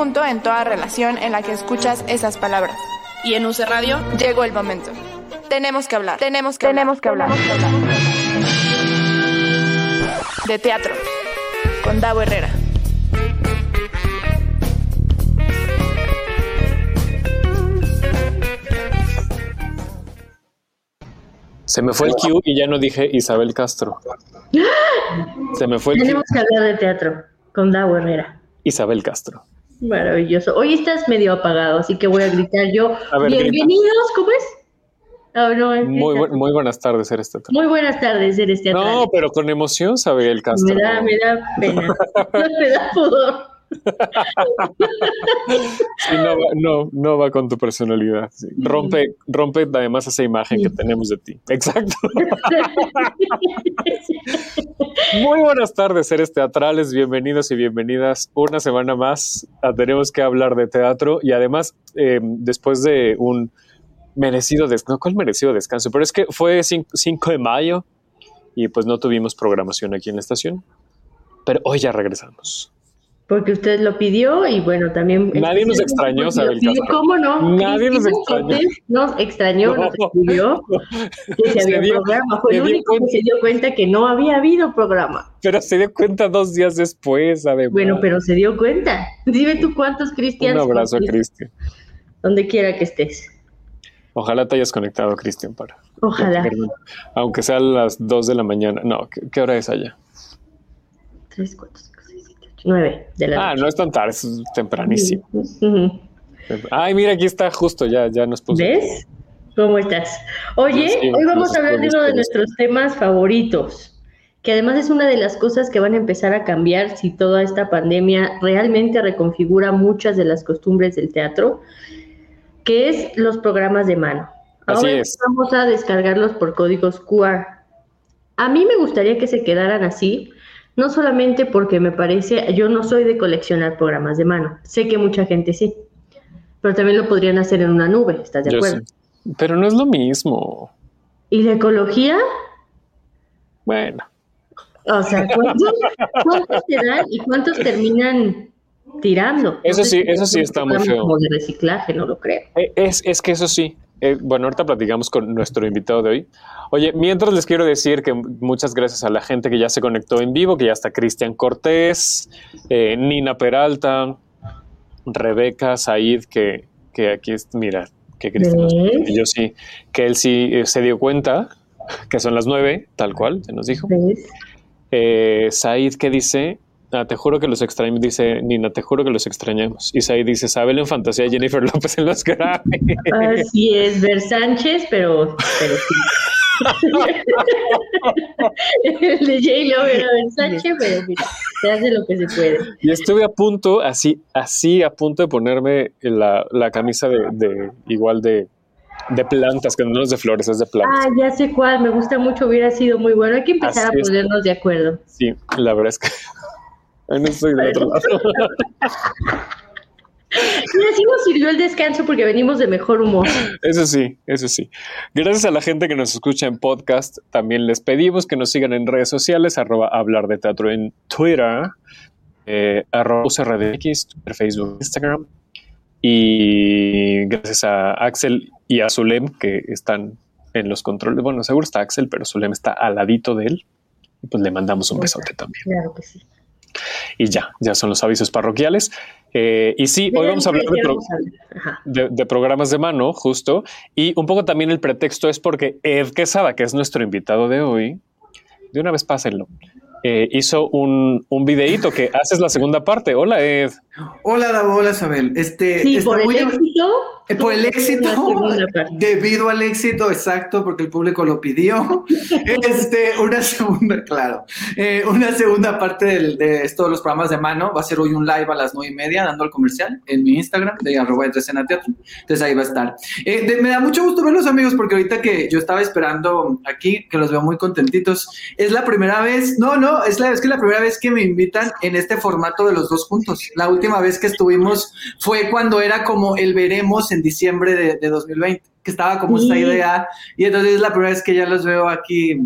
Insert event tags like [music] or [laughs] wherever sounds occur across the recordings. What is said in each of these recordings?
punto en toda relación en la que escuchas esas palabras. Y en UC Radio llegó el momento. Tenemos que hablar. Tenemos que tenemos hablar. Que hablar. De teatro. Con Davo Herrera. Se me fue el Q y ya no dije Isabel Castro. Se me fue el Tenemos que hablar de teatro con Davo Herrera. Isabel Castro. Maravilloso. Hoy estás medio apagado, así que voy a gritar yo. Bienvenidos, ¿cómo es? Ah, muy, buenas tardes, eres teatro. Muy buenas tardes, eres teatro. No, pero con emoción, Isabel Castro. Me da, me da pena. [laughs] me da pudor. No, no, va con tu personalidad. Rompe, rompe además esa imagen que tenemos de ti. Exacto. [laughs] Muy buenas tardes, seres teatrales. Bienvenidos y bienvenidas una semana más. Tenemos que hablar de teatro y además, em, después de un merecido descanso, ¿cuál merecido descanso? Pero es que fue 5 de mayo y pues no tuvimos programación aquí en la estación. Pero hoy ya regresamos porque usted lo pidió y bueno, también... Nadie nos extrañó, ¿Cómo no? Nadie nos extrañó. Nos extrañó, nos escribió que se, había programa. Fue el único que se dio cuenta que no había habido programa. Pero se dio cuenta dos días después, además. Bueno, pero se dio cuenta. Dime tú cuántos cristianos... Un abrazo a Cristian. Donde quiera que estés. Ojalá te hayas conectado, Cristian, para... Ojalá. Aunque sea a las dos de la mañana. No, ¿qué, hora es allá? Tres, cuatro, 9 de la Ah, no es tan tarde, es tempranísimo. Ay, mira, aquí está justo, ya, ya nos puso. ¿Ves? ¿Cómo estás? Oye, hoy vamos a hablar de uno de nuestros temas favoritos, que además es una de las cosas que van a empezar a cambiar si toda esta pandemia realmente reconfigura muchas de las costumbres del teatro, que es los programas de mano. Ahora Así es. vamos a descargarlos por códigos QR. A mí me gustaría que se quedaran así, no solamente porque me parece, yo no soy de coleccionar programas de mano, sé que mucha gente sí, pero también lo podrían hacer en una nube, ¿estás de acuerdo? Pero no es lo mismo. ¿Y la ecología? Bueno. O sea, ¿cuántos, te dan y cuántos terminan tirando? Eso sí, eso sí está muy feo. Como de reciclaje, no lo creo. Eh, es, es que eso sí, eh, bueno, ahorita platicamos con nuestro invitado de hoy. Oye, mientras les quiero decir que muchas gracias a la gente que ya se conectó en vivo, que ya está Cristian Cortés, eh, Nina Peralta, Rebeca, Said, que, que aquí es, mira, que Cristian, yo sí, que él sí eh, se dio cuenta que son las nueve, tal cual, se nos dijo. Said, que dice, Ah, te juro que los extrañamos, dice Nina, te juro que los extrañamos. Isaí dice, Sabel en fantasía Jennifer López en los Grammy. Así es, Ver Sánchez, pero, pero sí. El de J-Lo era Ver Sánchez, pero mira, se hace lo que se puede. Y estuve a punto, así, así a punto de ponerme la, la camisa de, de igual de, de plantas, que no es de flores, es de plantas. Ah, ya sé cuál, me gusta mucho, hubiera sido muy bueno. Hay que empezar a ponernos de acuerdo. Sí, la verdad es que no soy del otro lado. Y así nos sirvió el descanso porque venimos de mejor humor. Eso sí, eso sí. Gracias a la gente que nos escucha en podcast. También les pedimos que nos sigan en redes sociales, arroba hablar de teatro en Twitter, eh, arroba UCRDX, Twitter, Facebook, Instagram. Y gracias a Axel y a Zulem que están en los controles. Bueno, seguro está Axel, pero Zulem está al ladito de él. Y pues le mandamos un besote también. Claro que sí. Y ya, ya son los avisos parroquiales. Eh, y sí, hoy vamos a hablar de, programas de mano, justo. Y un poco también el pretexto es porque Ed Quesada, que es nuestro invitado de hoy, de una vez pásenlo. Eh, hizo un, un videíto que haces la segunda parte. Hola, Ed. Hola, Davo, hola, Isabel. Este, sí, por el éxito. Eh, por el éxito, debido al éxito, exacto, porque el público lo pidió. [laughs] este, una segunda, claro, eh, una segunda parte de, de todos los programas de mano va a ser hoy un live a las nueve y media, dando el comercial en mi Instagram de arroba de teatro. Entonces ahí va a estar. Eh, me da mucho gusto verlos, amigos, porque ahorita que yo estaba esperando aquí, que los veo muy contentitos, es la primera vez, no, no, es la, es que la primera vez que me invitan en este formato de los dos juntos. La última vez que estuvimos fue cuando era como el veremos en diciembre de, de 2020, que estaba como esta idea. Y entonces es la primera vez que ya los veo aquí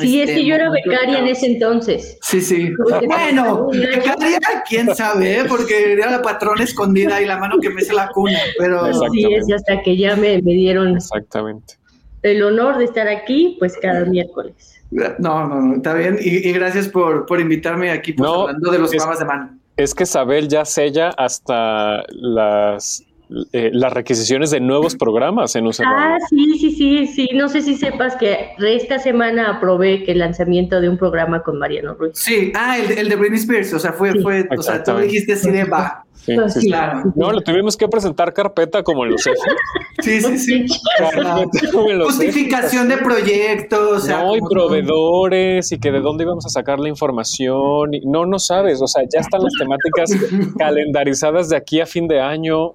Sí, es que yo era becaria en ese entonces. Sí, sí. Bueno, becaria, quién sabe, ¿eh? porque era la patrona escondida y la mano que me hace la cuna, pero... Sí, es hasta que ya me, me dieron Exactamente. el honor de estar aquí, pues cada miércoles. No, no, no, está bien. Y, gracias por, por, invitarme aquí, pues, hablando de los programas de mano. Es que Isabel ya sella hasta las eh, las requisiciones de nuevos programas en UCR. Ah, sí, sí, sí, sí. No sé si sepas que esta semana aprobé que el lanzamiento de un programa con Mariano Ruiz. Sí, ah, el, de Britney Spears, o sea, fue, fue, o sea, tú dijiste así de va. Sí, pues claro. No, le tuvimos que presentar carpeta como en los Sí, sí, sí. Justificación de proyectos. no, y proveedores, y que de dónde íbamos a sacar la información. Y, no, no sabes, o sea, ya están las temáticas [laughs] calendarizadas de aquí a fin de año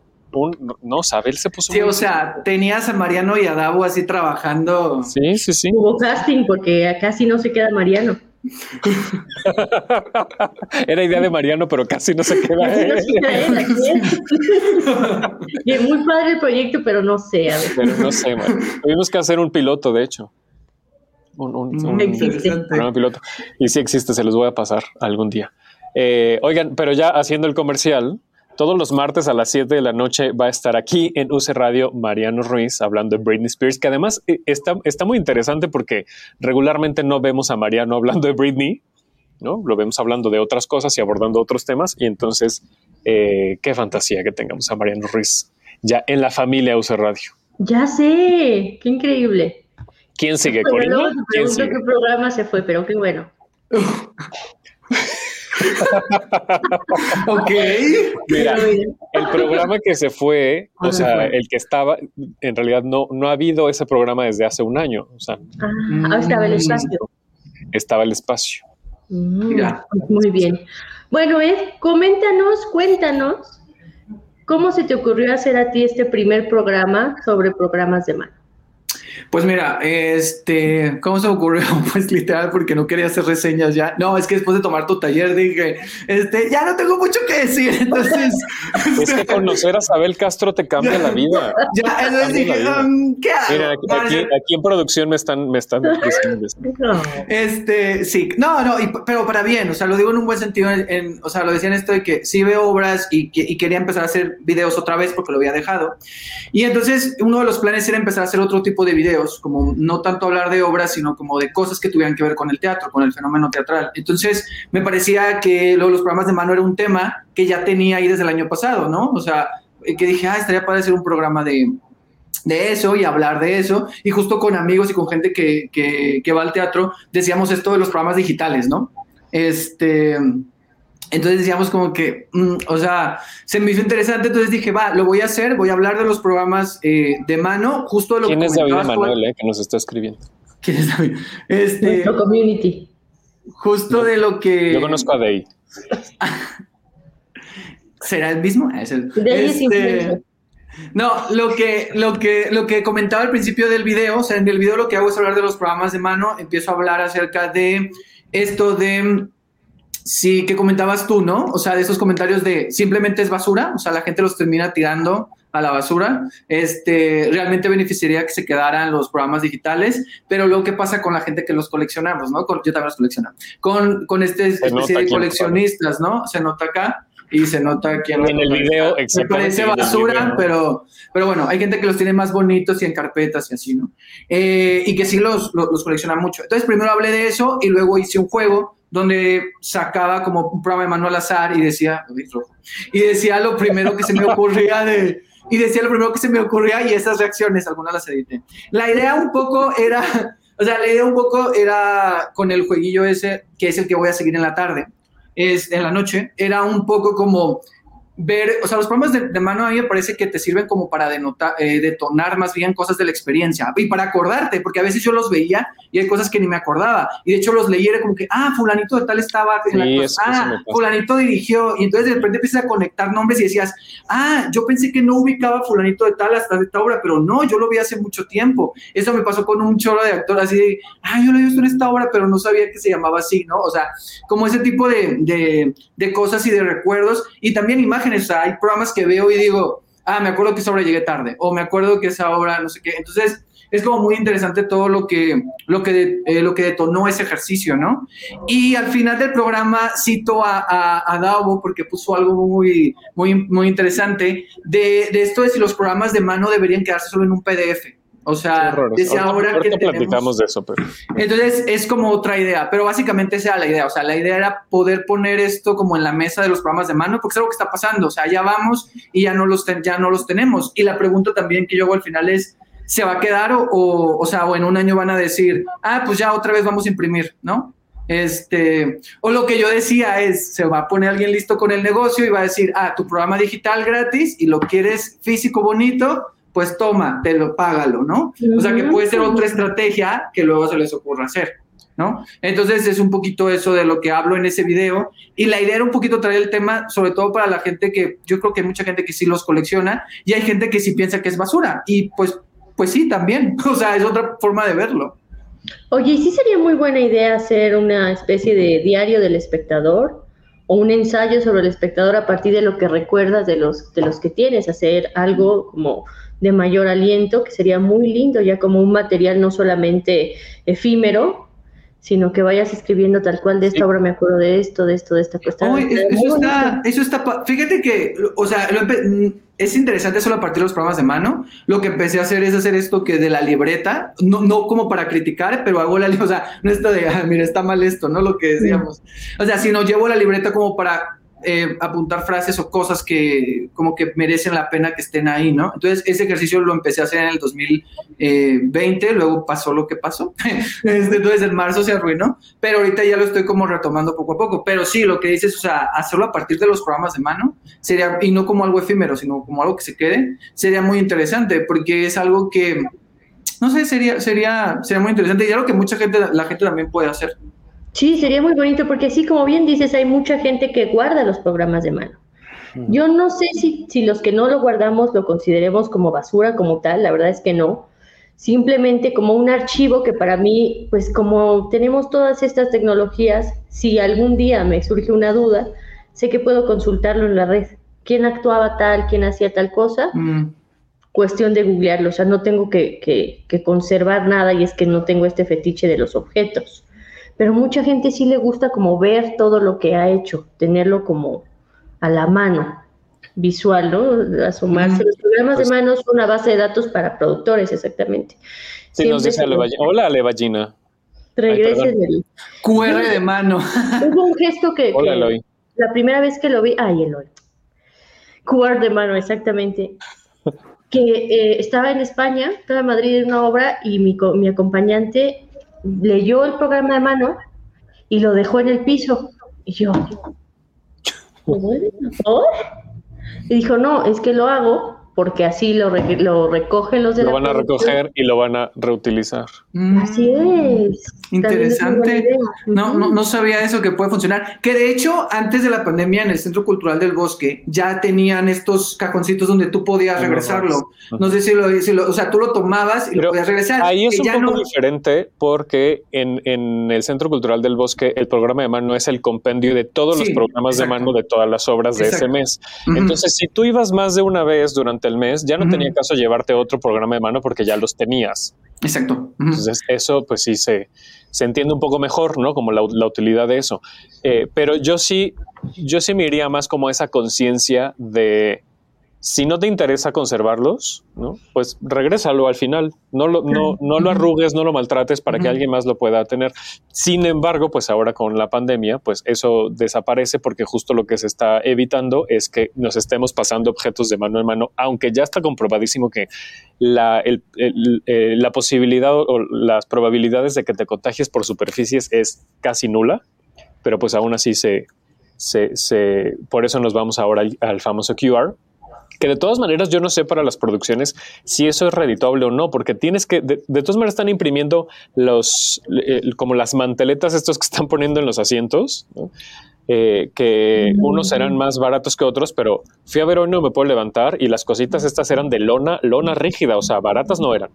no, Sabel se puso. Sí, o sea, tenías a Mariano y a Davo así trabajando. Sí, sí, sí. Hubo casting porque casi no se queda Mariano. [laughs] Era idea de Mariano, pero casi no se queda él. [laughs] [laughs] muy padre el proyecto, pero no sé. A ver. Pero no sé, Tuvimos que hacer un piloto, de hecho. Un, un, un, piloto. Y sí existe, se los voy a pasar algún día. Eh, oigan, pero ya haciendo el comercial, todos los martes a las 7 de la noche va a estar aquí en UC Radio Mariano Ruiz hablando de Britney Spears, que además eh, está, está muy interesante porque regularmente no vemos a Mariano hablando de Britney, ¿no? Lo vemos hablando de otras cosas y abordando otros temas. Y entonces, eh, qué fantasía que tengamos a Mariano Ruiz ya en la familia UC Radio. Ya sé, qué increíble. ¿Quién sigue, Corina? ¿Quién sigue? qué programa se fue, pero qué bueno. [laughs] [laughs] ok. Mira, el programa que se fue, o sea, el que estaba, en realidad no, no ha habido ese programa desde hace un año. O sea, ah, ah estaba el mm, espacio. Estaba el espacio. Mm, muy bien. Bueno, Ed, coméntanos, cuéntanos, ¿cómo se te ocurrió hacer a ti este primer programa sobre programas de mano? Pues mira, este, ¿cómo se ocurrió? [laughs] Pues literal, porque no quería hacer reseñas ya. No, es que después de tomar tu taller dije, este, ya no tengo mucho que decir. [laughs] Entonces. es que [laughs] conocer a Sabel Castro te cambia la vida. Ya, entonces dije, um, ¿qué hago? Mira, aquí, aquí, en producción me están, me están Este, sí, no, no, pero para bien, o sea, lo digo en un buen sentido, en, o sea, lo decía en esto de que sí veo obras y, y quería empezar a hacer videos otra vez porque lo había dejado. Y entonces uno de los planes era empezar a hacer otro tipo de videos como no tanto hablar de obras, sino como de cosas que tuvieran que ver con el teatro, con el fenómeno teatral. Entonces, me parecía que los programas de mano era un tema que ya tenía ahí desde el año pasado, ¿no? O sea, eh, que dije, ah, estaría para hacer un programa de, de eso y hablar de eso. Y justo con amigos y con gente que, que, que va al teatro, decíamos esto de los programas digitales, ¿no? Este entonces decíamos como que, mm, o sea, se me hizo interesante, entonces dije, va, lo voy a hacer, voy a hablar de los programas eh, de mano, justo de lo ¿Quién es David Manuel, eh, que nos está escribiendo? ¿Quién es David? Este, Nuestro community. Justo de lo que... Yo conozco a Day. [laughs] ¿Será el mismo? Es el, este, no, lo que, lo, que, lo que comentaba al principio del video, o sea, en el video lo que hago es hablar de los programas de mano, empiezo a hablar acerca de esto de Sí, que comentabas tú, ¿no? O sea, de esos comentarios de simplemente es basura, o sea, la gente los termina tirando a la basura. Este, realmente beneficiaría que se quedaran los programas digitales, pero luego, ¿qué pasa con la gente que los coleccionamos, no? yo también los colecciono. Con, con este especie de coleccionistas, ¿no? Se nota acá y se nota aquí en, el video. Me parece basura, pero, pero bueno, hay gente que los tiene más bonitos y en carpetas y así, ¿no? Eh, y que sí los, los, los colecciona mucho. Entonces, primero hablé de eso y luego hice un juego donde sacaba como un programa de mano al azar y decía, y decía lo primero que se me ocurría de, y decía lo primero que se me ocurría y esas reacciones, algunas las edité. La idea un poco era, o sea, la idea un poco era con el jueguillo ese, que es el que voy a seguir en la tarde, es en la noche, era un poco como ver, o sea, los programas de, mano a mí me parece que te sirven como para denotar, eh, detonar más bien cosas de la experiencia y para acordarte, porque a veces yo los veía y hay cosas que ni me acordaba. Y de hecho los leí era como que, ah, fulanito de tal estaba en la cosa, ah, fulanito dirigió. Y entonces de repente empiezas a conectar nombres y decías, ah, yo pensé que no ubicaba fulanito de tal hasta esta obra, pero no, yo lo vi hace mucho tiempo. Eso me pasó con un chorro de actor así de, ah, yo lo he visto en esta obra, pero no sabía que se llamaba así, ¿no? O sea, como ese tipo de, de, de cosas y de recuerdos y también imágenes sea, hay programas que veo y digo, ah, me acuerdo que esa obra llegué tarde, o me acuerdo que esa obra, no sé qué. Entonces, es como muy interesante todo lo que, lo que, eh, lo que detonó ese ejercicio, ¿no? Y al final del programa cito a, a, a Davo porque puso algo muy, muy, muy interesante de, de esto de si los programas de mano deberían quedarse solo en un PDF. O sea, desde ahora, que platicamos de eso, pero... Entonces es como otra idea, pero básicamente esa era la idea. O sea, la idea era poder poner esto como en la mesa de los programas de mano, porque es algo que está pasando. O sea, ya vamos y ya no los, ya no los tenemos. Y la pregunta también que yo hago al final es, ¿se va a quedar o, o, o sea, o en un año van a decir, ah, pues ya otra vez vamos a imprimir, ¿no? Este, o lo que yo decía es, se va a poner alguien listo con el negocio y va a decir, ah, tu programa digital gratis y lo quieres físico bonito, pues toma, te lo págalo, ¿no? O sea, que puede ser otra estrategia que luego se les ocurra hacer, ¿no? Entonces es un poquito eso de lo que hablo en ese video y la idea era un poquito traer el tema, sobre todo para la gente que yo creo que hay mucha gente que sí los colecciona y hay gente que sí piensa que es basura y pues, pues sí, también, [laughs] o sea, es otra forma de verlo. Oye, ¿y sí sería muy buena idea hacer una especie de diario del espectador o un ensayo sobre el espectador a partir de lo que recuerdas de los, de los que tienes? Hacer algo como de mayor aliento, que sería muy lindo, ya como un material no solamente efímero, sino que vayas escribiendo tal cual de esta obra me acuerdo de esto, de esto, de esta cuestión. eso, está, eso está, fíjate que, o sea, es interesante solo a partir de los programas de mano. Lo que empecé a hacer es hacer esto que de la libreta, no, no como para criticar, pero hago la, [laughs] o sea, no esto de, ah, mira, está mal esto, ¿no? Lo que decíamos. O sea, sino llevo la libreta como para eh, apuntar frases o cosas que como que merecen la pena que estén ahí, ¿no? Entonces ese ejercicio lo empecé a hacer en el 2020, luego pasó lo que pasó, [laughs] entonces en marzo se arruinó, pero ahorita ya lo estoy como retomando poco a poco, pero sí, lo que dices, o sea, hacerlo a partir de los programas de mano, sería, y no como algo efímero, sino como algo que se quede, sería muy interesante, porque es algo que, no sé, sería, sería, sería muy interesante y algo que mucha gente, la gente también puede hacer. Sí, sería muy bonito porque así como bien dices, hay mucha gente que guarda los programas de mano. Yo no sé si, si los que no lo guardamos lo consideremos como basura como tal, la verdad es que no. Simplemente como un archivo que para mí, pues como tenemos todas estas tecnologías, si algún día me surge una duda, sé que puedo consultarlo en la red. ¿Quién actuaba tal? ¿Quién hacía tal cosa? Mm. Cuestión de googlearlo, o sea, no tengo que, que, que conservar nada y es que no tengo este fetiche de los objetos pero mucha gente sí le gusta como ver todo lo que ha hecho, tenerlo como a la mano, visual, ¿no? Asomarse. Los programas de pues mano son una base de datos para productores, exactamente. Sí, nos dice Hola, Alevallina. Regresen el... QR de mano. Hubo un gesto que, Hola, Eloy. la primera vez que lo vi, ay, Eloy. QR de mano, exactamente. que eh, estaba en España, estaba en Madrid en una obra y mi, mi acompañante leyó el programa de mano y lo dejó en el piso. Y yo, [laughs] Y dijo, no, es que lo hago porque así lo, lo recogen los de Lo van a recoger y lo van a reutilizar. Mm. Así es. Interesante. No, no, no sabía eso que puede funcionar. Que de hecho, antes de la pandemia, en el Centro Cultural del Bosque, ya tenían estos cajoncitos donde tú podías regresarlo. No sé si lo, si o sea, tú lo tomabas y lo podías regresar. Ahí es un poco diferente porque en, en, el Centro Cultural del Bosque, el programa de mano es el compendio de todos los programas de mano de todas las obras de ese mes. Entonces, si tú ibas más de una vez durante el mes, ya no tenía caso llevarte otro programa de mano porque ya los tenías. Exacto. Entonces, eso pues sí se, se entiende un poco mejor, ¿no? Como la, la utilidad de eso. Eh, pero yo sí, yo sí me iría más como esa conciencia de si no te interesa conservarlos, ¿no? pues regrésalo al final. No lo, no, no lo arrugues, no lo maltrates para que alguien más lo pueda tener. Sin embargo, pues ahora con la pandemia, pues eso desaparece porque justo lo que se está evitando es que nos estemos pasando objetos de mano en mano, aunque ya está comprobadísimo que la, el, eh, la posibilidad o las probabilidades de que te contagies por superficies es casi nula, pero pues aún así se, se, se por eso nos vamos ahora al, al famoso QR que de todas maneras yo no sé para las producciones si eso es redituable o no, porque tienes que, de, todas maneras están imprimiendo los, como las manteletas estos que están poniendo en los asientos, eh, que unos serán más baratos que otros, pero fui a ver hoy no me puedo levantar y las cositas estas eran de lona, lona rígida, o sea, baratas no eran.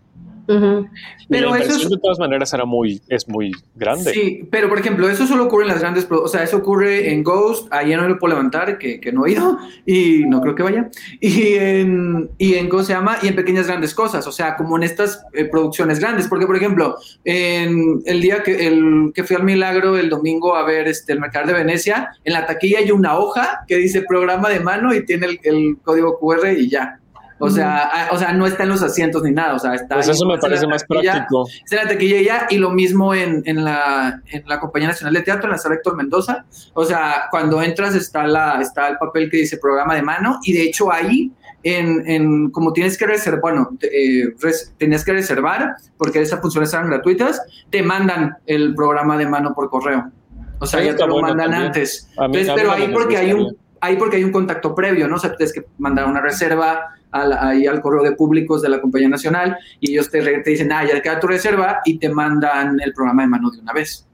Pero eso de todas maneras era muy, es muy grande. Sí, pero por ejemplo, eso solo ocurre en las grandes, o sea, eso ocurre en Ghost, ahí no lo puedo levantar, que, que, no he ido, y no creo que vaya, y en, y en, ¿cómo se llama? Y en pequeñas grandes cosas, o sea, como en estas eh, producciones grandes, porque por ejemplo, en el día que, el, que fui al Milagro el domingo a ver este, el Mercado de Venecia, en la taquilla hay una hoja que dice programa de mano y tiene el, el código QR y ya. O sea, ah, o sea, no está en los asientos ni nada, o sea, está... Pues eso me parece más práctico. Está en la taquilla ya, y lo mismo en, en, la, en la Compañía Nacional de Teatro, en la sala Héctor Mendoza. O sea, cuando entras está, la, está el papel que dice programa de mano, y de hecho ahí, en, en como tienes que reservar, bueno, eh, tenías que reservar, porque esas funciones eran gratuitas, te mandan el programa de mano por correo. O sea, ya te lo mandan antes. Entonces, pero ahí porque hay un ahí porque hay un contacto previo, ¿no? O sea, tienes que mandar una reserva al, ahí al correo de públicos de la compañía nacional y ellos te, te dicen, ah, ya queda tu reserva y te mandan el programa de mano de una vez.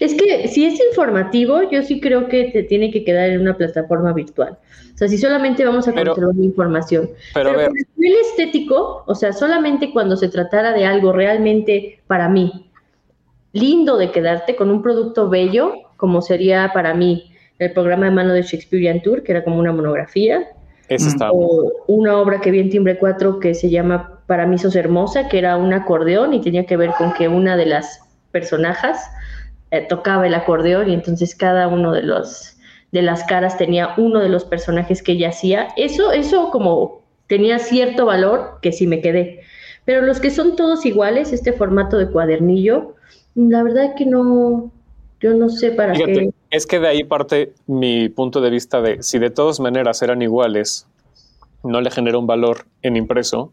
Es que si es informativo, yo sí creo que te tiene que quedar en una plataforma virtual. O sea, si solamente vamos a controlar información. Pero, pero a nivel estético, o sea, solamente cuando se tratara de algo realmente para mí lindo de quedarte con un producto bello, como sería para mí el programa de mano de Shakespearean Tour, que era como una monografía. O una obra que vi en Timbre 4 que se llama Para mí sos hermosa, que era un acordeón y tenía que ver con que una de las personajes eh, tocaba el acordeón y entonces cada uno de los de las caras tenía uno de los personajes que ella hacía. Eso, eso como tenía cierto valor que sí me quedé. Pero los que son todos iguales, este formato de cuadernillo, la verdad que no, yo no sé para qué. Es que de ahí parte mi punto de vista de si de todas maneras eran iguales, no le genera un valor en impreso.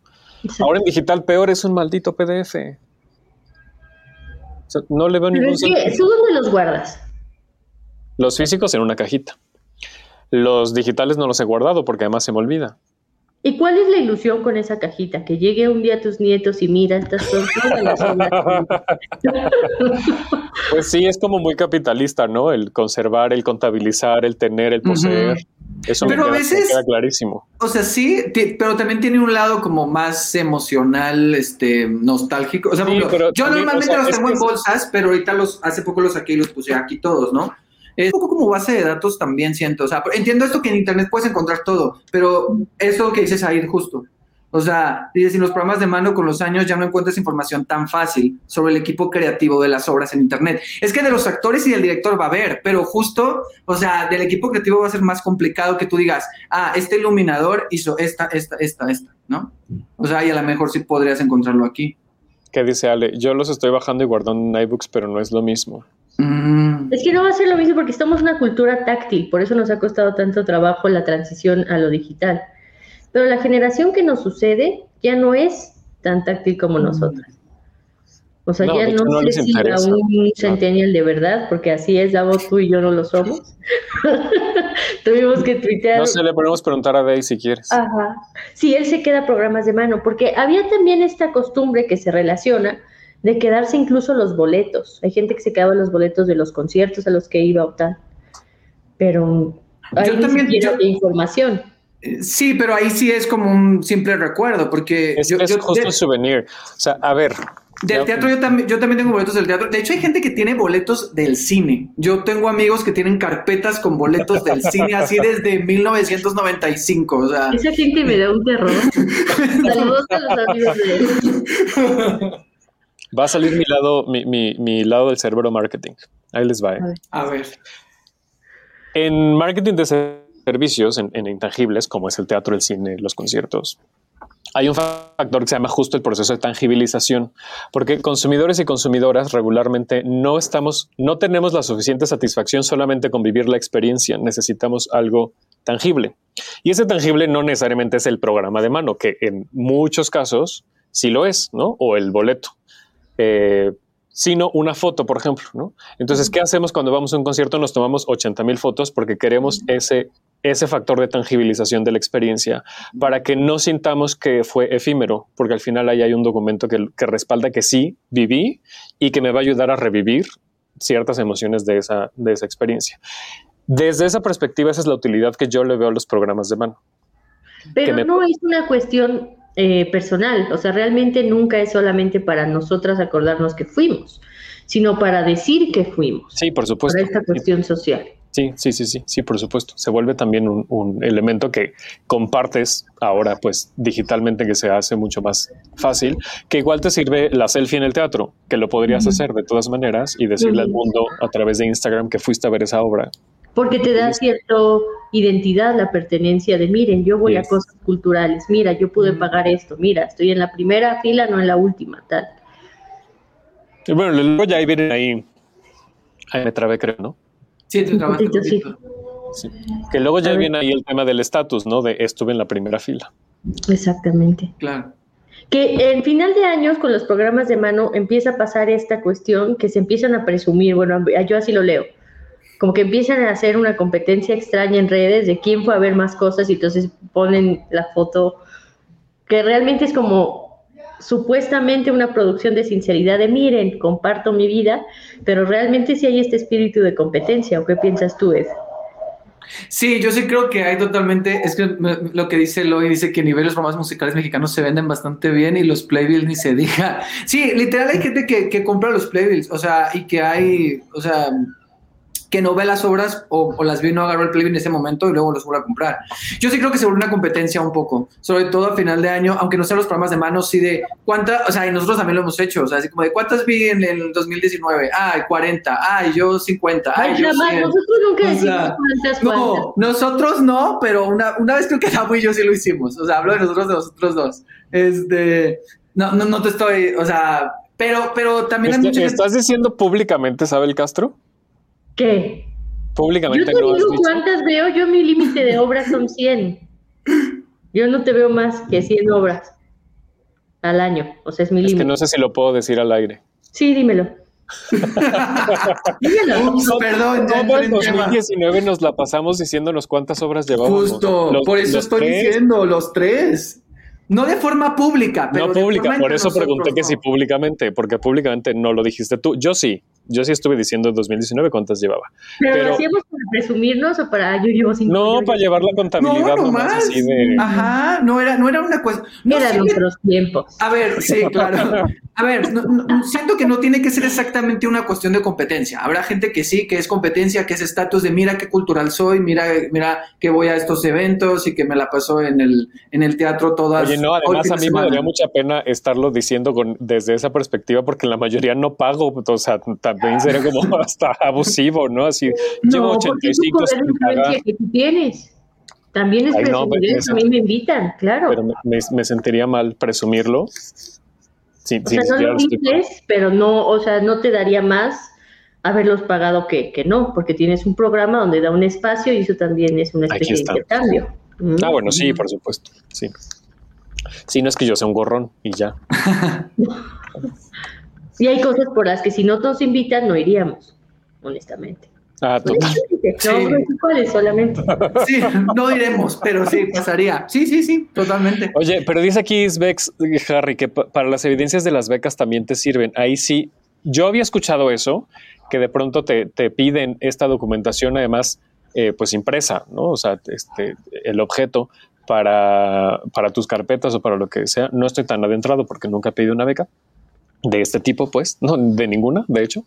Ahora en digital peor es un maldito PDF. no le veo ningún es ¿Tú dónde los guardas? Los físicos en una cajita. Los digitales no los he guardado porque además se me olvida. ¿Y cuál es la ilusión con esa cajita? Que llegue un día a tus nietos y mira, estas son todas las [laughs] Pues sí, es como muy capitalista, ¿no? El conservar, el contabilizar, el tener, el poseer. Eso pero a veces, queda clarísimo. O sea, sí, pero también tiene un lado como más emocional, este, nostálgico. O sea, yo normalmente los tengo en bolsas, pero ahorita los, hace poco los saqué y los puse aquí todos, ¿no? Es un poco como base de datos también siento. O sea, entiendo esto que en Internet puedes encontrar todo, pero eso que dices ahí justo. O sea, dices, en los programas de mano con los años ya no encuentras información tan fácil sobre el equipo creativo de las obras en Internet. Es que de los actores y del director va a haber, pero justo, o sea, del equipo creativo va a ser más complicado que tú digas, ah, este iluminador hizo esta, esta, esta, esta, ¿no? O sea, y a lo mejor sí podrías encontrarlo aquí. ¿Qué dice Ale? Yo los estoy bajando y guardando en iBooks, pero no es lo mismo. Mm. Es que no va a ser lo mismo porque estamos en una cultura táctil, por eso nos ha costado tanto trabajo la transición a lo digital. Pero la generación que nos sucede ya no es tan táctil como mm. nosotras. O sea, ya no, no sé si a un centennial de verdad, porque así es, Davo, tú y yo no lo somos. [laughs] Tuvimos que tuitear. No sé, le podemos preguntar a Day si quieres. Ajá. Sí, él se queda programas de mano, porque había también esta costumbre que se relaciona de quedarse incluso los boletos. Hay gente que se quedaba los boletos de los conciertos a los que iba a optar. Pero hay yo también, información. Eh, sí, pero ahí sí es como un simple recuerdo, porque... Es, justo un souvenir. O sea, a ver... Del teatro yo también, yo también tengo boletos del teatro. De hecho, hay gente que tiene boletos del cine. Yo tengo amigos que tienen carpetas con boletos del cine así desde [laughs] 1995. O sea, Esa gente me da un terror. [laughs] Saludos a los amigos de [laughs] Va a salir mi lado, mi, lado del cerebro marketing. Ahí les va. ¿eh? A ver. En marketing de servicios, en, intangibles, como es el teatro, el cine, los conciertos, hay un factor que se llama justo el proceso de tangibilización, porque consumidores y consumidoras regularmente no estamos, no tenemos la suficiente satisfacción solamente con vivir la experiencia, necesitamos algo tangible. Y ese tangible no necesariamente es el programa de mano, que en muchos casos sí lo es, ¿no? O el boleto. Eh, sino una foto, por ejemplo. ¿no? Entonces, ¿qué hacemos cuando vamos a un concierto? Nos tomamos 80 mil fotos porque queremos ese, ese factor de tangibilización de la experiencia para que no sintamos que fue efímero, porque al final ahí hay un documento que, que respalda que sí viví y que me va a ayudar a revivir ciertas emociones de esa, de esa experiencia. Desde esa perspectiva, esa es la utilidad que yo le veo a los programas de mano. Pero no es una cuestión eh, personal, o sea, realmente nunca es solamente para nosotras acordarnos que fuimos, sino para decir que fuimos. Sí, por supuesto. Para esta cuestión social. Sí, sí, sí, sí, sí, por supuesto. Se vuelve también un, elemento que compartes ahora, pues digitalmente, que se hace mucho más fácil, que igual te sirve la selfie en el teatro, que lo podrías hacer de todas maneras y decirle al mundo a través de Instagram que fuiste a ver esa obra. Porque te da cierta identidad, la pertenencia de, miren, yo voy a cosas culturales, mira, yo pude pagar esto, mira, estoy en la primera fila, no en la última, tal. Y bueno, luego ya ahí vienen ahí, ahí me trabé, creo, ¿no? Sí, Que luego ya viene ahí el tema del estatus, ¿no? De estuve en la primera fila. Exactamente. Claro. Que en final de años con los programas de mano empieza a pasar esta cuestión que se empiezan a presumir, bueno, yo así lo leo, como que empiezan a hacer una competencia extraña en redes de quién fue a ver más cosas y entonces ponen la foto que realmente es como supuestamente una producción de sinceridad de miren, comparto mi vida, pero realmente sí hay este espíritu de competencia, ¿o qué piensas tú, Ed? Sí, yo sí creo que hay totalmente, es que lo que dice Loy, dice que niveles programas musicales mexicanos se venden bastante bien y los playbills ni se diga. Sí, literal hay gente que, que compra los playbills, o sea, y que hay, o sea, que no ve las obras o, las vio y no agarró el play en ese momento y luego los vuelve a comprar. Yo sí creo que se vuelve una competencia un poco, sobre todo a final de año, aunque no sean los programas de manos, sí de cuántas, o sea, y nosotros también lo hemos hecho, o sea, así como de cuántas vi en el 2019, ay, 40, ay, yo 50, ay, yo nosotros nunca decimos cuántas, No, nosotros no, pero una, una vez creo que Dabu y yo sí lo hicimos, o sea, hablo de nosotros, de nosotros dos. Este, no, no, no te estoy, o sea, pero, pero también hay ¿Estás diciendo públicamente, Sabel Castro? ¿Qué? Públicamente yo te digo cuántas veo, yo mi límite de obras son 100. Yo no te veo más que 100 obras al año, o sea, es mi límite. Es que no sé si lo puedo decir al aire. Sí, dímelo. [laughs] dímelo. perdón, ya en 2019 nos la pasamos diciéndonos cuántas obras llevamos. Justo, por eso estoy diciendo, los tres. No de forma pública, pero. No pública, por eso pregunté que si públicamente, porque públicamente no lo dijiste tú. Yo sí, yo sí estuve diciendo en 2019 cuántas llevaba. ¿Pero, lo hacíamos para presumirnos o para yo llevo cinco? No, para llevar la contabilidad. No, más. Así de... Ajá, no era, no era una cuestión. No, otros tiempos. A ver, sí, claro. A ver, siento que no tiene que ser exactamente una cuestión de competencia. Habrá gente que sí, que es competencia, que es estatus de mira qué cultural soy, mira, mira que voy a estos eventos y que me la paso en el, en el teatro todas. Oye, no, además a mí me daría mucha pena estarlo diciendo con, desde esa perspectiva porque la mayoría no pago, o sea, también sería como [laughs] hasta abusivo, ¿no? Así, llevo 85 es que tú tienes. También es presumir, a mí me invitan, claro. Pero me, me sentiría mal presumirlo Sí, o sea, no lo dices, pero no, o sea, no te daría más haberlos pagado que, que no, porque tienes un programa donde da un espacio y eso también es una especie de intercambio. Ah, bueno, sí, por supuesto, sí. Sí, no es que yo sea un gorrón y ya. [laughs] sí hay cosas por las que si no nos invitan no iríamos, honestamente. Ah, total. Sí. solamente. [laughs] Sí, no iremos, pero sí, pasaría. Sí, sí, sí, totalmente. Oye, pero dice aquí Svex, Harry, que para las evidencias de las becas también te sirven. Ahí sí, yo había escuchado eso, que de pronto te, piden esta documentación, además, eh, pues impresa, ¿no? O sea, este, el objeto para, para tus carpetas o para lo que sea. No estoy tan adentrado porque nunca he pedido una beca de este tipo, pues, no, de ninguna, de hecho.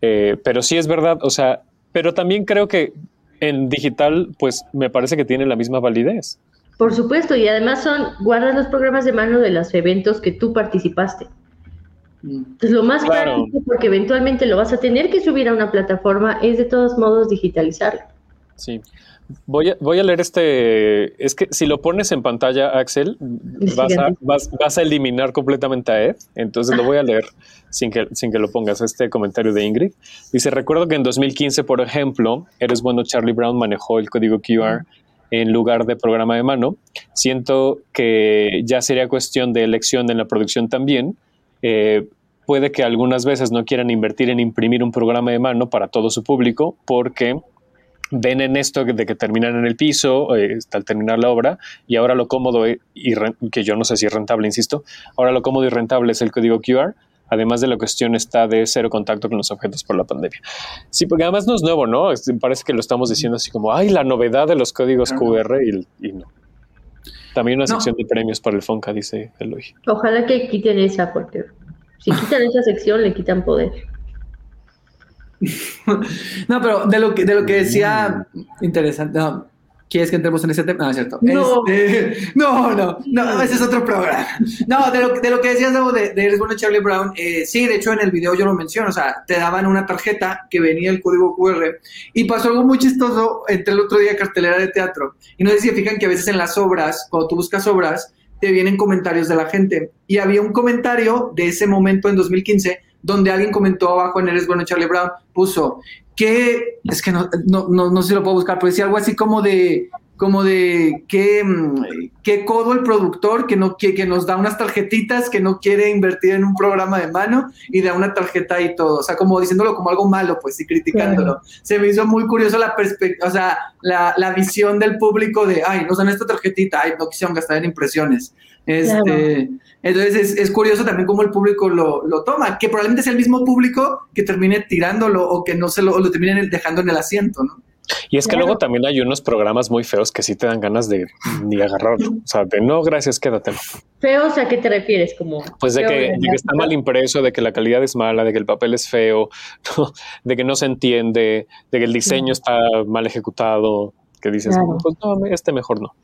Eh, pero sí es verdad, o sea, pero también creo que en digital, pues me parece que tiene la misma validez. Por supuesto, y además son, guardas los programas de mano de los eventos que tú participaste. Entonces, lo más claro. porque eventualmente lo vas a tener que subir a una plataforma, es de todos modos digitalizarlo. Sí. Voy a, voy a leer este. Es que si lo pones en pantalla, Axel, vas a, vas, a eliminar completamente a Ed. Entonces lo voy a leer sin que, sin que lo pongas. Este comentario de Ingrid dice: Recuerdo que en 2015, por ejemplo, Eres Bueno Charlie Brown manejó el código QR en lugar de programa de mano. Siento que ya sería cuestión de elección en la producción también. Eh, puede que algunas veces no quieran invertir en imprimir un programa de mano para todo su público porque ven en esto de que terminan en el piso eh, al terminar la obra y ahora lo cómodo y que yo no sé si es rentable, insisto, ahora lo cómodo y rentable es el código QR. Además de la cuestión está de cero contacto con los objetos por la pandemia. Sí, porque además no es nuevo, ¿no? parece que lo estamos diciendo así como, ay, la novedad de los códigos QR y, no. También una sección de premios para el Fonca, dice Eloy. Ojalá que quiten esa, porque si quitan esa sección, le quitan poder. [laughs] no, pero de lo que, de lo que decía, interesante, no, ¿Quieres que entremos en ese tema? No, es cierto. No, este, [laughs] no, no, no, ese es otro programa. No, de lo, de lo que decías de, de, bueno Charlie Brown, eh, sí, de hecho en el video yo lo menciono, o sea, te daban una tarjeta que venía el código QR y pasó algo muy chistoso entre el otro día cartelera de teatro. Y no sé si fijan que a veces en las obras, cuando tú buscas obras, te vienen comentarios de la gente. Y había un comentario de ese momento en 2015 donde alguien comentó abajo en Eres Bueno Charlie Brown, puso, que, es que no, no, no, no sé si lo puedo buscar, pero decía algo así como de, como de qué, mm, qué codo el productor que, no, que, que nos da unas tarjetitas que no quiere invertir en un programa de mano y da una tarjeta y todo, o sea, como diciéndolo como algo malo, pues, y criticándolo. Se me hizo muy curioso la perspectiva, o sea, la, la, visión del público de, ay, nos dan esta tarjetita, ay, no quisieron gastar en impresiones. Este, Entonces es, es, curioso también cómo el público lo, lo, toma, que probablemente es el mismo público que termine tirándolo o que no se lo, lo terminen dejando en el asiento, ¿no? Y es que luego también hay unos programas muy feos que sí te dan ganas de ni agarrarlo. O sea, de no, gracias, quédatelo. ¿Feos a qué te refieres? Como pues de que, de que, está mal impreso, de que la calidad es mala, de que el papel es feo, [laughs] de que no se entiende, de que el diseño está mal ejecutado, que dices, pues no, este mejor no.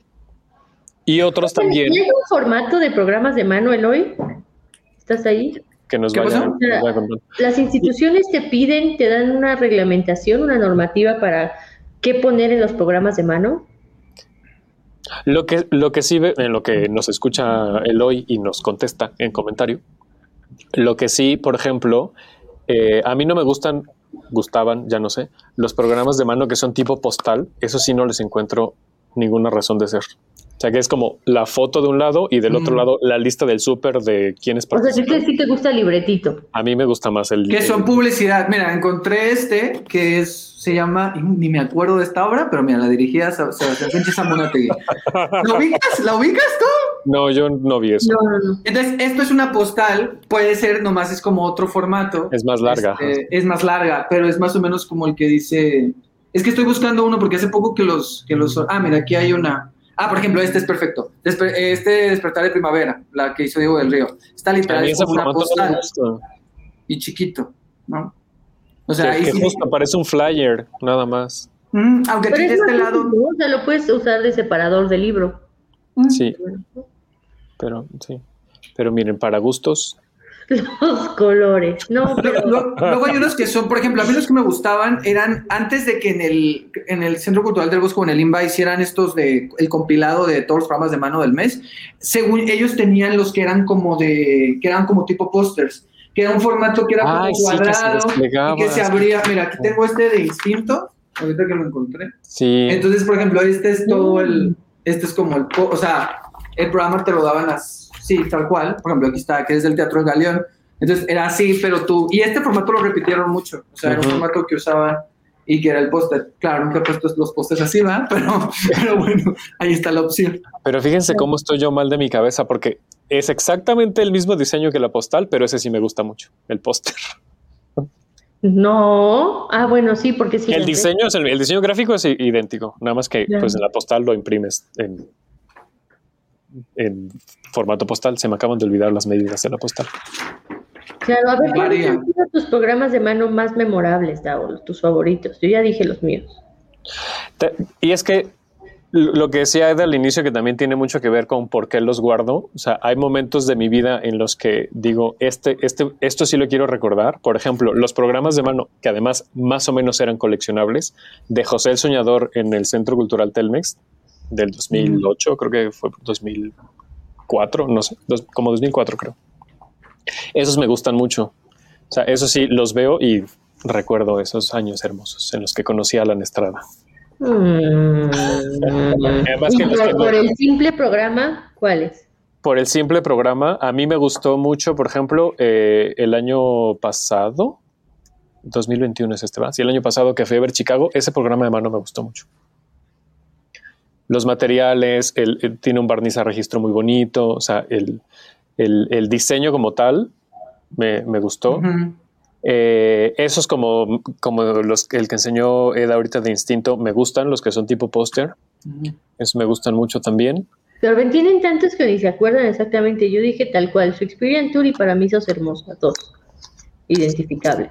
Y otros también. ¿Hay un formato de programas de mano, Eloy? ¿Estás ahí? Que nos vayan, Las instituciones te piden, te dan una reglamentación, una normativa para qué poner en los programas de mano. Lo que, lo que sí, en lo que nos escucha Eloy y nos contesta en comentario, lo que sí, por ejemplo, eh, a mí no me gustan, gustaban, ya no sé, los programas de mano que son tipo postal, eso sí no les encuentro ninguna razón de ser. O sea, que es como la foto de un lado y del otro lado la lista del súper de quiénes participan. O sea, sí te gusta el libretito. A mí me gusta más el... Que son publicidad. Mira, encontré este que es se llama, ni me acuerdo de esta obra, pero mira, la dirigía Sebastián Sánchez Zamonategui. ¿La [laughs] ubicas? ¿La ubicas tú? No, yo no vi eso. No, no, no. Entonces, esto es una postal, puede ser, nomás es como otro formato. Es más larga. Este, es más larga, pero es más o menos como el que dice... Es que estoy buscando uno porque hace poco que los... Que los ah, mira, aquí hay una... Ah, por ejemplo, este es perfecto. este Despertar de Primavera, la que hizo Diego del Río. Está literal como una postal y chiquito, ¿no? O sea, que, justo parece un flyer, nada más. Mm, aunque tiene este lado. O sea, lo puedes usar de separador de libro. Mm. Sí. Pero, sí. Pero miren, para gustos, [laughs] los colores. No, pero... luego, hay unos que son, por ejemplo, a mí los que me gustaban eran antes de que en el, en el Centro Cultural del Bosco, en el INBA, hicieran estos de el compilado de todos los programas de mano del mes. Según ellos tenían los que eran como de, que eran como tipo pósters, que era un formato que era como cuadrado y que se abría. Mira, aquí tengo este de instinto, ahorita que lo encontré. Sí. Entonces, por ejemplo, este es todo el, este es como el, o sea, el programa te lo daban las Sí, tal cual. Por ejemplo, aquí está, que es del Teatro Galeón. Entonces era así, pero tú. Y este formato lo repitieron mucho. O sea, era un formato que usaban y que era el póster. Claro, nunca he puesto los pósters así, ¿verdad? [laughs] Pero, pero bueno, ahí está la opción. Pero fíjense cómo estoy yo mal de mi cabeza, porque es exactamente el mismo diseño que la postal, pero ese sí me gusta mucho, el póster. No, ah, bueno, sí, porque sí. El diseño, el, el, diseño gráfico es idéntico, nada más que pues en la postal lo imprimes en, en formato postal. Se me acaban de olvidar las medidas de la postal. Claro, a ver, ¿cuáles son tus programas de mano más memorables, tus favoritos? Yo ya dije los míos. y es que lo que decía Ed al inicio, que también tiene mucho que ver con por qué los guardo. O sea, hay momentos de mi vida en los que digo, este, este, esto sí lo quiero recordar. Por ejemplo, los programas de mano, que además más o menos eran coleccionables, de José el Soñador en el Centro Cultural Telmex, del 2008, creo que fue 2004, no sé, como 2004 creo. Esos me gustan mucho. O sea, eso sí, los veo y recuerdo esos años hermosos en los que conocí a Alan Estrada. Mm. [laughs] por, el simple programa, ¿cuáles? Por el simple programa, a mí me gustó mucho, por ejemplo, eh, el año pasado, 2021 es este, ¿va? Sí, el año pasado que fui a ver Chicago, ese programa de mano me gustó mucho los materiales, el, tiene un barniz a registro muy bonito, o sea, el, diseño como tal me, gustó. Eh, esos como, como los, el que enseñó Ed ahorita de instinto me gustan, los que son tipo póster, esos me gustan mucho también. Pero tienen tantos que ni se acuerdan exactamente. Yo dije tal cual, Shakespearean Tour y para mí sos hermosa, todos identificables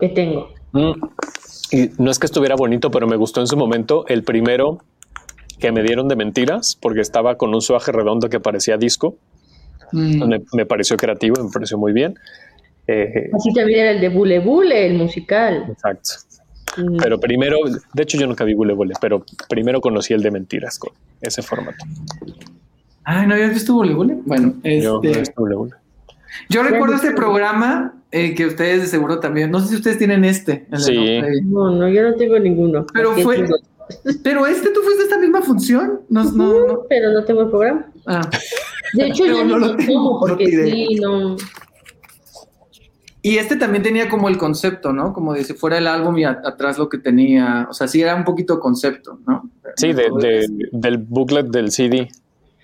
que tengo. Mm. Y no es que estuviera bonito, pero me gustó en su momento el primero que me dieron de mentiras, porque estaba con un suaje redondo que parecía disco. Mm. Me, pareció creativo, me pareció muy bien. Eh, Así también era el de Bule Bule, el musical. Exacto. Mm. Pero primero, de hecho yo nunca vi Bule Bule, pero primero conocí el de mentiras con ese formato. Ah, ¿no habías visto Bule Bule? Bueno, este... yo no he visto Bule Bule. Yo recuerdo este programa eh, que ustedes de seguro también. No sé si ustedes tienen este. sí. No, no, yo no tengo ninguno. Pero fue. Pero este, ¿tú fuiste a esta misma función? No, no, Pero no tengo el programa. Ah. De hecho, yo no lo tengo porque sí, no. Y este también tenía como el concepto, ¿no? Como de si fuera el álbum y atrás lo que tenía. O sea, sí era un poquito concepto, ¿no? Sí, del booklet del CD.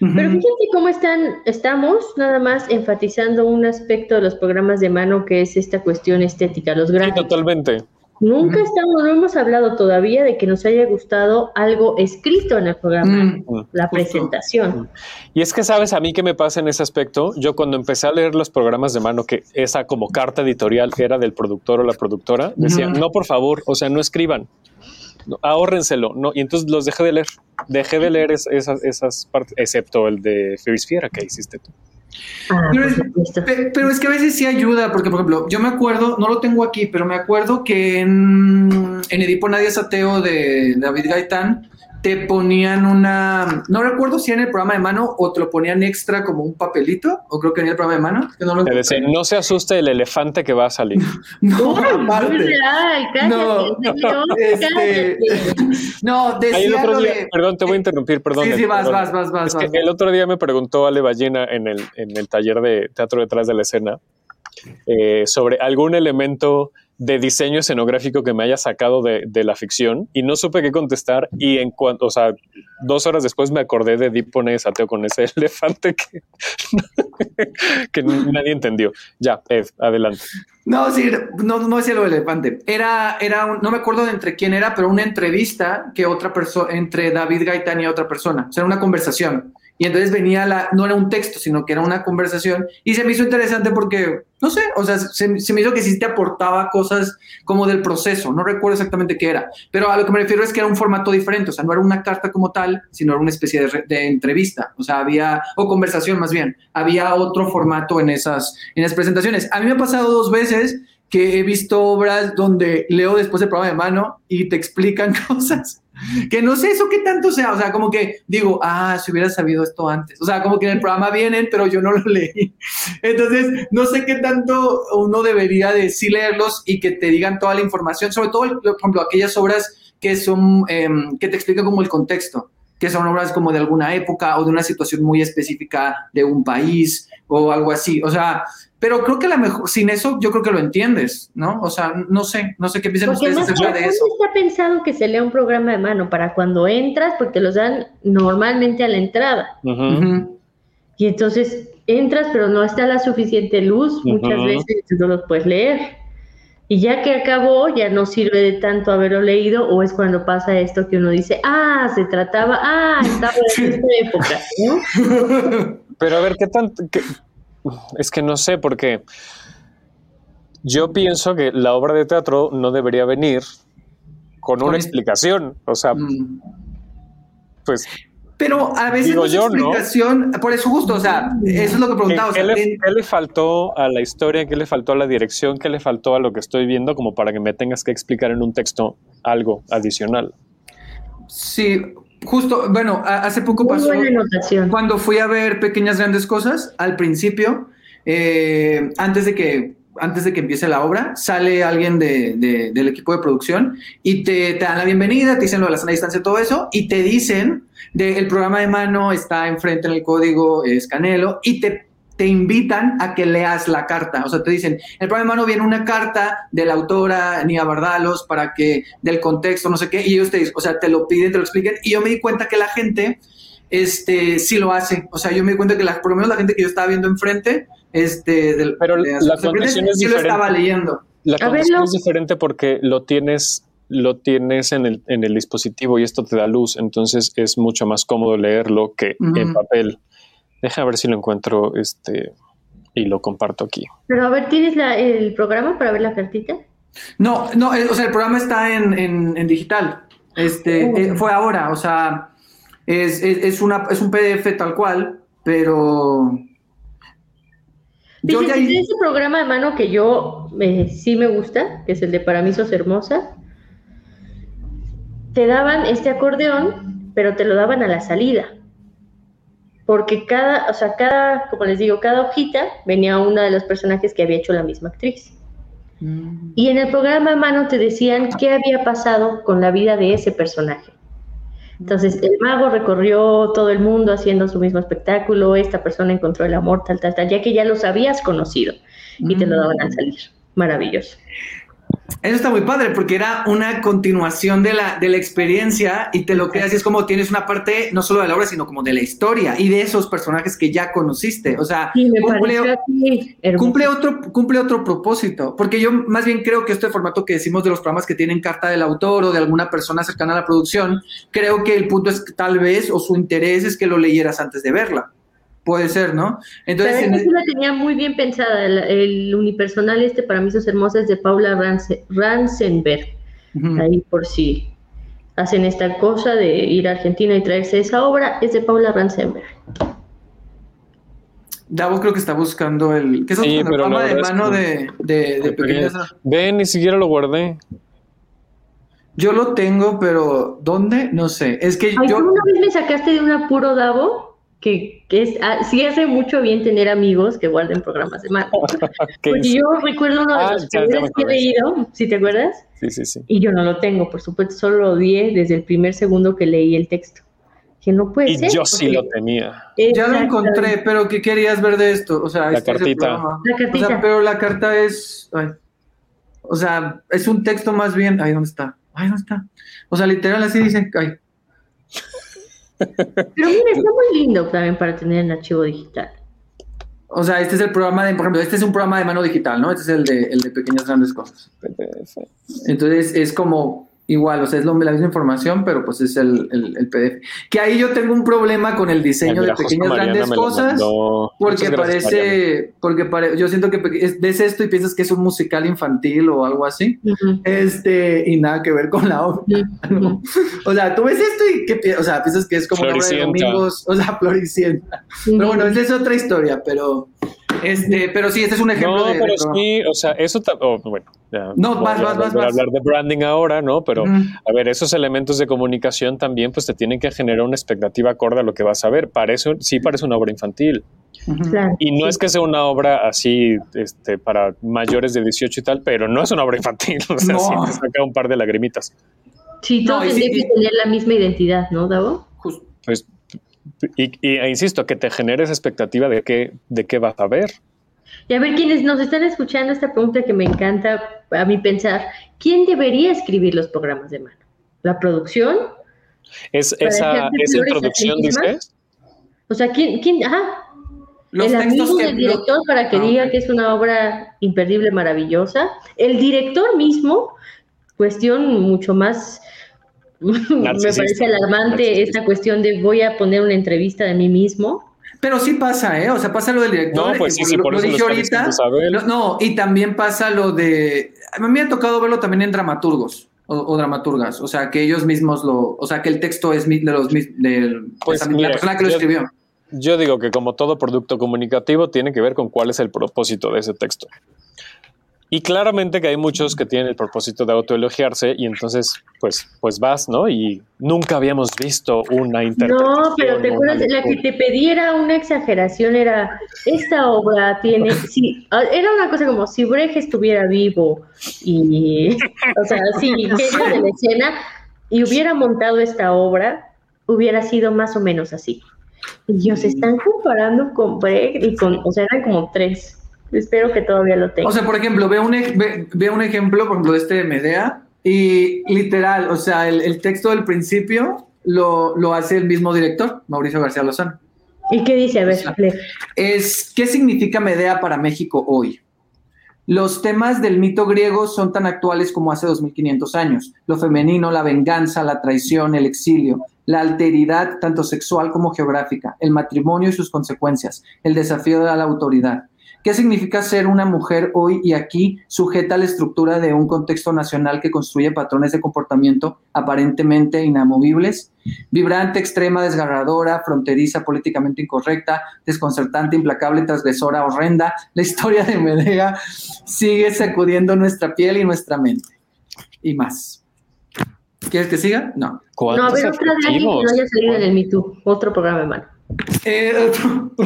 Pero fíjense cómo están, estamos nada más enfatizando un aspecto de los programas de mano que es esta cuestión estética, los grandes. Sí, totalmente. Nunca estamos, no hemos hablado todavía de que nos haya gustado algo escrito en el programa, mm. la presentación. Y es que sabes a mí qué me pasa en ese aspecto. Yo cuando empecé a leer los programas de mano, que esa como carta editorial era del productor o la productora, decía, no, por favor, o sea, no escriban ahórrenselo, ¿no? Y entonces los dejé de leer. Dejé de leer esas, esas partes, excepto el de Fiera que hiciste tú. Ah, pero, es, que a veces sí ayuda, porque por ejemplo, yo me acuerdo, no lo tengo aquí, pero me acuerdo que en, en Edipo Nadie es Ateo de David Gaitán, te ponían una, no recuerdo si en el programa de mano o te lo ponían extra como un papelito, o creo que en el programa de mano. no, no se asuste el elefante que va a salir. [laughs] no, aparte. no, este, no, decía Perdón, te voy a interrumpir, perdón. Sí, sí, vas, vas, vas, vas, El otro día me preguntó Ale Ballena en el, en el taller de teatro detrás de la escena eh, sobre algún elemento de diseño escenográfico que me haya sacado de, la ficción y no supe qué contestar y en cuanto, o sea, dos horas después me acordé de Deep Sateo con ese [laughs] elefante que, [laughs] que nadie entendió. Ya, Ed, adelante. No, sí, no, no lo del elefante. Era, era no me acuerdo de entre quién era, pero una entrevista que otra persona, entre David Gaitán y otra persona. O sea, una conversación. Y entonces venía la, no era un texto, sino que era una conversación. Y se me hizo interesante porque, no sé, o sea, se, me hizo que sí te aportaba cosas como del proceso. No recuerdo exactamente qué era. Pero a lo que me refiero es que era un formato diferente. O sea, no era una carta como tal, sino era una especie de, entrevista. O sea, había, o conversación más bien. Había otro formato en esas, en esas presentaciones. A mí me ha pasado dos veces que he visto obras donde leo después el programa de mano y te explican [laughs] cosas que no sé eso qué tanto sea, o sea, como que digo, ah, si hubiera sabido esto antes, o sea, como que en el programa vienen, pero yo no lo leí. Entonces, no sé qué tanto uno debería de sí leerlos y que te digan toda la información, sobre todo, por ejemplo, aquellas obras que son, em, que te explican como el contexto, que son obras como de alguna época o de una situación muy específica de un país o algo así, o sea, pero creo que la mejor, sin eso yo creo que lo entiendes, ¿no? O sea, no sé, no sé qué piensan ustedes acerca de eso. está pensado que se lea un programa de mano para cuando entras, porque los dan normalmente a la entrada. Y entonces entras, pero no está la suficiente luz, muchas veces no los puedes leer. Y ya que acabó, ya no sirve de tanto haberlo leído, o es cuando pasa esto que uno dice, ah, se trataba, ah, estaba en [laughs] esta época, ¿no? [laughs] Pero a ver, ¿qué tanto, es que no sé, porque yo pienso que la obra de teatro no debería venir con una explicación. O sea, mm. pues. Pero a veces digo yo, explicación, por eso justo, o sea, eso es lo que preguntaba. ¿Qué, le, faltó a la historia? ¿Qué le faltó a la dirección? ¿Qué le faltó a lo que estoy viendo como para que me tengas que explicar en un texto algo adicional? Sí, Justo, bueno, hace poco pasó cuando fui a ver Pequeñas Grandes Cosas, al principio, eh, antes de que antes de que empiece la obra, sale alguien de, del equipo de producción y te, te, dan la bienvenida, te dicen lo de la sana distancia, todo eso, y te dicen de, el programa de mano está enfrente en el código, es Canelo, y te te invitan a que leas la carta. O sea, te dicen, el programa no viene una carta de la autora Nia Bardalos para que, del contexto, no sé qué, y ellos te dicen, o sea, te lo piden, te lo expliquen, y yo me di cuenta que la gente, este, sí lo hace. O sea, yo me di cuenta que la, por lo menos la gente que yo estaba viendo enfrente, este, del, Pero la contestación es sí diferente. lo estaba leyendo. La contestación es diferente porque lo tienes lo tienes en el, en el dispositivo y esto te da luz, entonces es mucho más cómodo leerlo que en papel. Deja ver si lo encuentro este y lo comparto aquí. Pero a ver, ¿tienes el programa para ver la cartita? No, no, o sea, el programa está en, digital. Este, oh. eh, fue ahora, o sea, es, es, una, es un PDF tal cual, pero... Yo ya... ese programa de mano que yo eh, sí me gusta, que es el de Para mí sos hermosa, te daban este acordeón, pero te lo daban a la salida. Porque cada, o sea, cada, como les digo, cada hojita venía una de los personajes que había hecho la misma actriz. Mm. Y en el programa mano te decían qué había pasado con la vida de ese personaje. Entonces, el mago recorrió todo el mundo haciendo su mismo espectáculo, esta persona encontró el amor, tal, tal, tal, ya que ya los habías conocido y te lo daban al salir. Maravilloso. Eso está muy padre porque era una continuación de la, de la experiencia y te lo que así es como tienes una parte no solo de la obra, sino como de la historia y de esos personajes que ya conociste. O sea, cumple, otro, cumple otro propósito. Porque yo más bien creo que este formato que decimos de los programas que tienen carta del autor o de alguna persona cercana a la producción, creo que el punto es que tal vez o su interés es que lo leyeras antes de verla. Puede ser, ¿no? Entonces, Pero en la tenía muy bien pensada. El, unipersonal este para mí sus hermosas de Paula Ransenberg. Ahí por si hacen esta cosa de ir a Argentina y traerse esa obra, es de Paula Ransenberg. Davo creo que está buscando el... ¿Qué es sí, el programa de mano de, de, de pequeñas? Ven, ni siquiera lo guardé. Yo lo tengo, pero ¿dónde? No sé. Es que yo... ¿Una vez me sacaste de un apuro, Davo? Que, es, ah, sí hace mucho bien tener amigos que guarden programas de mano. [laughs] Porque yo recuerdo uno de ah, los primeros que he leído, ¿sí te acuerdas? Sí, sí, sí. Y yo no lo tengo, por supuesto, solo lo odié desde el primer segundo que leí el texto. Que no puede y yo sí lo tenía. Ya lo encontré, pero ¿qué querías ver de esto? O sea, la cartita. La cartita. O sea, pero la carta es. o sea, es un texto más bien. Ahí, ¿dónde está? Ahí, ¿dónde está? O sea, literal así dicen. Ay, pero mira, está muy lindo también para tener en archivo digital. O sea, este es el programa de, por ejemplo, este es un programa de mano digital, ¿no? Este es el de, el de pequeñas grandes cosas. Entonces es como, Igual, o sea, es lo, la misma información, pero pues es el, el, PDF. Que ahí yo tengo un problema con el diseño de pequeñas grandes cosas, porque parece, porque yo siento que ves esto y piensas que es un musical infantil o algo así, este, y nada que ver con la obra. O sea, tú ves esto y que, o sea, piensas que es como una obra de domingos, o sea, [laughs] floricienta. Pero bueno, esa es otra historia, pero este, pero sí, este es un ejemplo no, pero sí, o sea, eso, oh, bueno, no, vas, vas, vas, hablar de branding ahora, ¿no? Pero, a ver, esos elementos de comunicación también, pues te tienen que generar una expectativa acorde a lo que vas a ver. Parece, sí parece una obra infantil. y no es que sea una obra así este, para mayores de 18 y tal, pero no es una obra infantil. [laughs] O sea, sí te saca un par de lagrimitas. Sí, todos no, que tener la misma identidad, ¿no, Davo? Pues y, e insisto, que te generes expectativa de qué, de qué vas a ver. Y a ver, quienes nos están escuchando esta pregunta que me encanta a mí pensar, ¿quién debería escribir los programas de mano? ¿La producción? ¿Es esa, ¿es producción, dices? O sea, ¿quién? quién ajá. el amigo del director para que ah, diga que es una obra imperdible, maravillosa. El director mismo, cuestión mucho más [laughs] me parece alarmante esta cuestión de voy a poner una entrevista de mí mismo. Pero sí pasa, ¿eh? O sea, pasa lo del director. No, pues sí, sí, por lo, dije ahorita. no, y también pasa lo de. A mí me ha tocado verlo también en dramaturgos o, dramaturgas. O sea, que ellos mismos lo. O sea, que el texto es de los de pues, la persona que lo escribió. Yo digo que, como todo producto comunicativo, tiene que ver con cuál es el propósito de ese texto. Y claramente que hay muchos que tienen el propósito de autoelogiarse y entonces pues, pues vas, ¿no? Y nunca habíamos visto una interpretación. No, pero te acuerdas, la que te pediera una exageración era, esta obra tiene, sí, ah, era una cosa como si Brecht estuviera vivo y, o sea, sí, genio [laughs] de la escena y hubiera montado esta obra, hubiera sido más o menos así. Y ellos están comparando con Brecht y con, o sea, eran como tres. Espero que todavía lo tenga. O sea, por ejemplo, veo un, ve, un ejemplo, por ejemplo, de este de Medea, y literal, o sea, el, texto del principio lo, lo, hace el mismo director, Mauricio García Lozano. ¿Y qué dice? A ver, es, ¿qué significa Medea para México hoy? Los temas del mito griego son tan actuales como hace 2500 años. Lo femenino, la venganza, la traición, el exilio, la alteridad tanto sexual como geográfica, el matrimonio y sus consecuencias, el desafío de la autoridad. ¿Qué significa ser una mujer hoy y aquí sujeta a la estructura de un contexto nacional que construye patrones de comportamiento aparentemente inamovibles? Vibrante, extrema, desgarradora, fronteriza, políticamente incorrecta, desconcertante, implacable, transgresora, horrenda, la historia de Medea sigue sacudiendo nuestra piel y nuestra mente. Y más. ¿Quieres que siga? No. No, a ver, otra de que no haya salido en el Me Otro programa, hermano. Eh,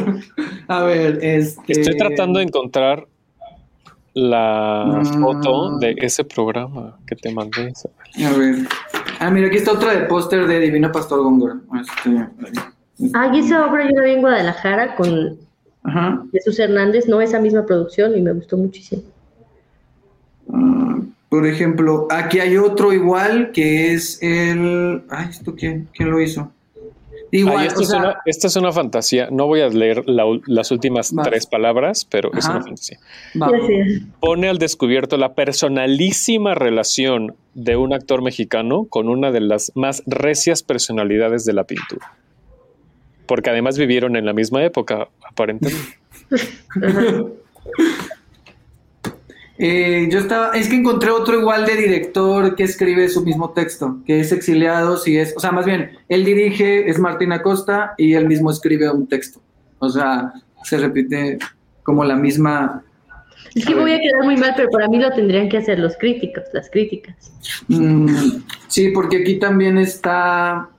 [laughs] a ver, este... Estoy tratando de encontrar la mm. foto de ese programa que te mandé. A ver. Ah, mira, aquí está otra de póster de Divino Pastor Góngora. Este, ah, y esa obra yo la vi en Guadalajara con Jesús Hernández, no esa misma producción y me gustó muchísimo. Ah, por ejemplo, aquí hay otro igual que es el. Ay, ¿esto quién? ¿Quién lo hizo? Igual, esta es una fantasía. No voy a leer las últimas tres palabras, pero es una fantasía. Pone al descubierto la personalísima relación de un actor mexicano con una de las más recias personalidades de la pintura. Porque además vivieron en la misma época, aparentemente. [laughs] Eh, yo estaba, es que encontré otro igual de director que escribe su mismo texto, que es exiliado, si es, o sea, más bien, él dirige, es Martín Acosta y él mismo escribe un texto. O sea, se repite como la misma. Es que voy a quedar muy mal, pero para mí lo tendrían que hacer los críticos, las críticas. Mm, sí, porque aquí también está,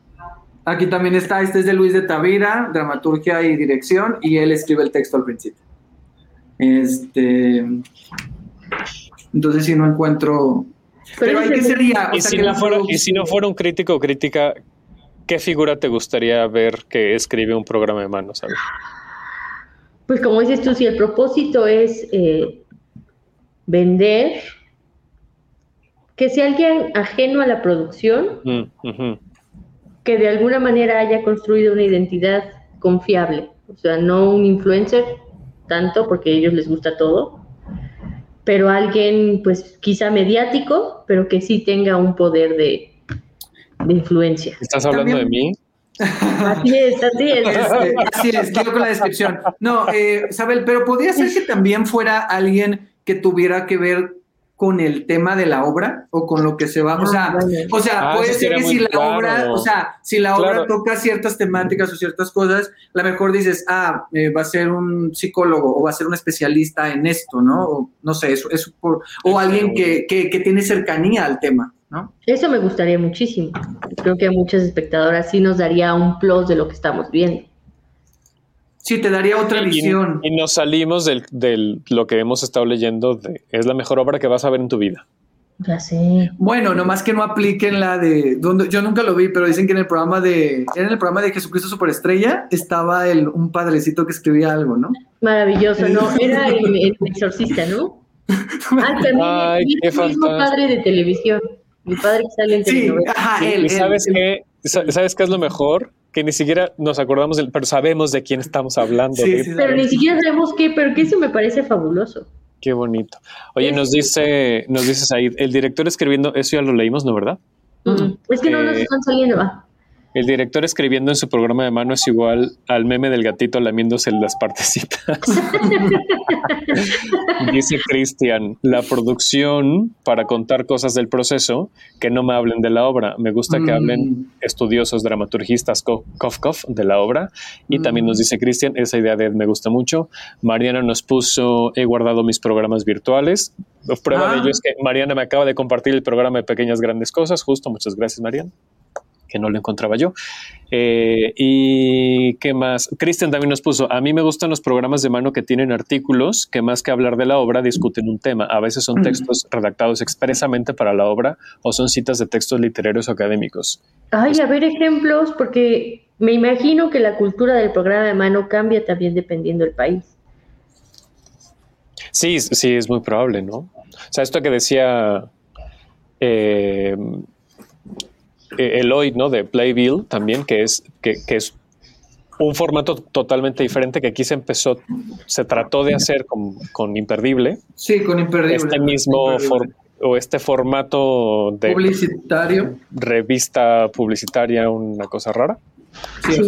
aquí también está, este es de Luis de Tavira, dramaturgia y dirección, y él escribe el texto al principio. Este, entonces, si no encuentro. Pero, ¿qué sería? ¿Y, si no fuera, y si no fuera un crítico o crítica, ¿qué figura te gustaría ver que escribe un programa de manos? Pues, como dices tú, si el propósito es eh, vender, que sea alguien ajeno a la producción, mm, que de alguna manera haya construido una identidad confiable. O sea, no un influencer tanto, porque a ellos les gusta todo, pero alguien pues quizá mediático, pero que sí tenga un poder de, influencia. ¿Estás hablando de mí? Así es, así es. Este, así es, quiero con la descripción. No, eh, Isabel, pero podría ser que también fuera alguien que tuviera que ver con el tema de la obra o con lo que se va, o sea, ah, o sea, ah, puede ser que si la obra, o sea, si la obra toca ciertas temáticas o ciertas cosas, a lo mejor dices, ah, eh, va a ser un psicólogo o va a ser un especialista en esto, ¿no? O no sé, eso, eso por, o alguien que, que, que tiene cercanía al tema. ¿No? Eso me gustaría muchísimo. Creo que a muchas espectadoras sí nos daría un plus de lo que estamos viendo. Sí, te daría otra visión. Y, nos salimos del, lo que hemos estado leyendo de es la mejor obra que vas a ver en tu vida. Ya sé. Bueno, nomás que no apliquen la de. Donde, yo nunca lo vi, pero dicen que en el programa de. en el programa de Jesucristo Superestrella estaba el, un padrecito que escribía algo, ¿no? Maravilloso, ¿no? Era el, exorcista, ¿no? [laughs] Ah, también Ay, el mismo padre de televisión. Mi padre que sale en sí, Ajá, él, ¿Y sabes qué? ¿Sabes qué es lo mejor? Que ni siquiera nos acordamos, del, pero sabemos de quién estamos hablando. pero ni siquiera sabemos qué, pero que eso me parece fabuloso. Qué bonito. Oye, nos dice, nos dices ahí, el director escribiendo, eso ya lo leímos, ¿no, verdad? Mm, es que no nos eh, están saliendo, va. El director escribiendo en su programa de mano es igual al meme del gatito lamiéndose las partecitas. [laughs] Dice Cristian, la producción para contar cosas del proceso, que no me hablen de la obra. Me gusta que hablen mm. estudiosos, dramaturgistas, de la obra. Y también nos mm. dice Cristian, esa idea de me gusta mucho. Mariana nos puso, he guardado mis programas virtuales. Prueba de ah. ello es que Mariana me acaba de compartir el programa de Pequeñas Grandes Cosas. Justo, muchas gracias, Mariana que no lo encontraba yo. Eh, y qué más, Cristian también nos puso, a mí me gustan los programas de mano que tienen artículos que más que hablar de la obra discuten un tema. A veces son textos redactados expresamente para la obra o son citas de textos literarios o académicos. Ay, a ver ejemplos, porque me imagino que la cultura del programa de mano cambia también dependiendo del país. Sí, sí, es muy probable, ¿no? O sea, esto que decía... Eh, eh, Eloy, ¿no? De Playbill también, que es, que, es un formato totalmente diferente que aquí se empezó, se trató de hacer con, Imperdible. Sí, con Imperdible. Este mismo o este formato de publicitario, revista publicitaria, una cosa rara. Sí,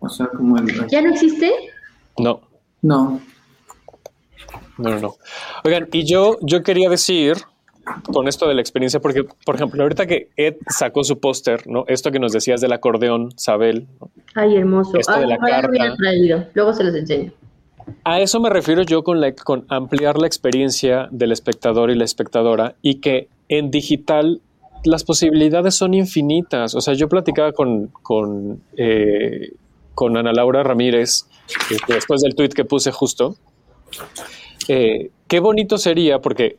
O, sea, como, el... ¿Ya no existe? No. No. No, no, Oigan, y yo, yo quería decir con esto de la experiencia, porque, por ejemplo, ahorita que Ed sacó su póster, ¿no? Esto que nos decías del acordeón, Sabel. Ay, hermoso. Esto de la carta. Luego se los enseño. A eso me refiero yo con, la, con ampliar la experiencia del espectador y la espectadora y que en digital las posibilidades son infinitas. O sea, yo platicaba con, con, eh, con Ana Laura Ramírez este, después del tweet que puse justo. Eh, qué bonito sería, porque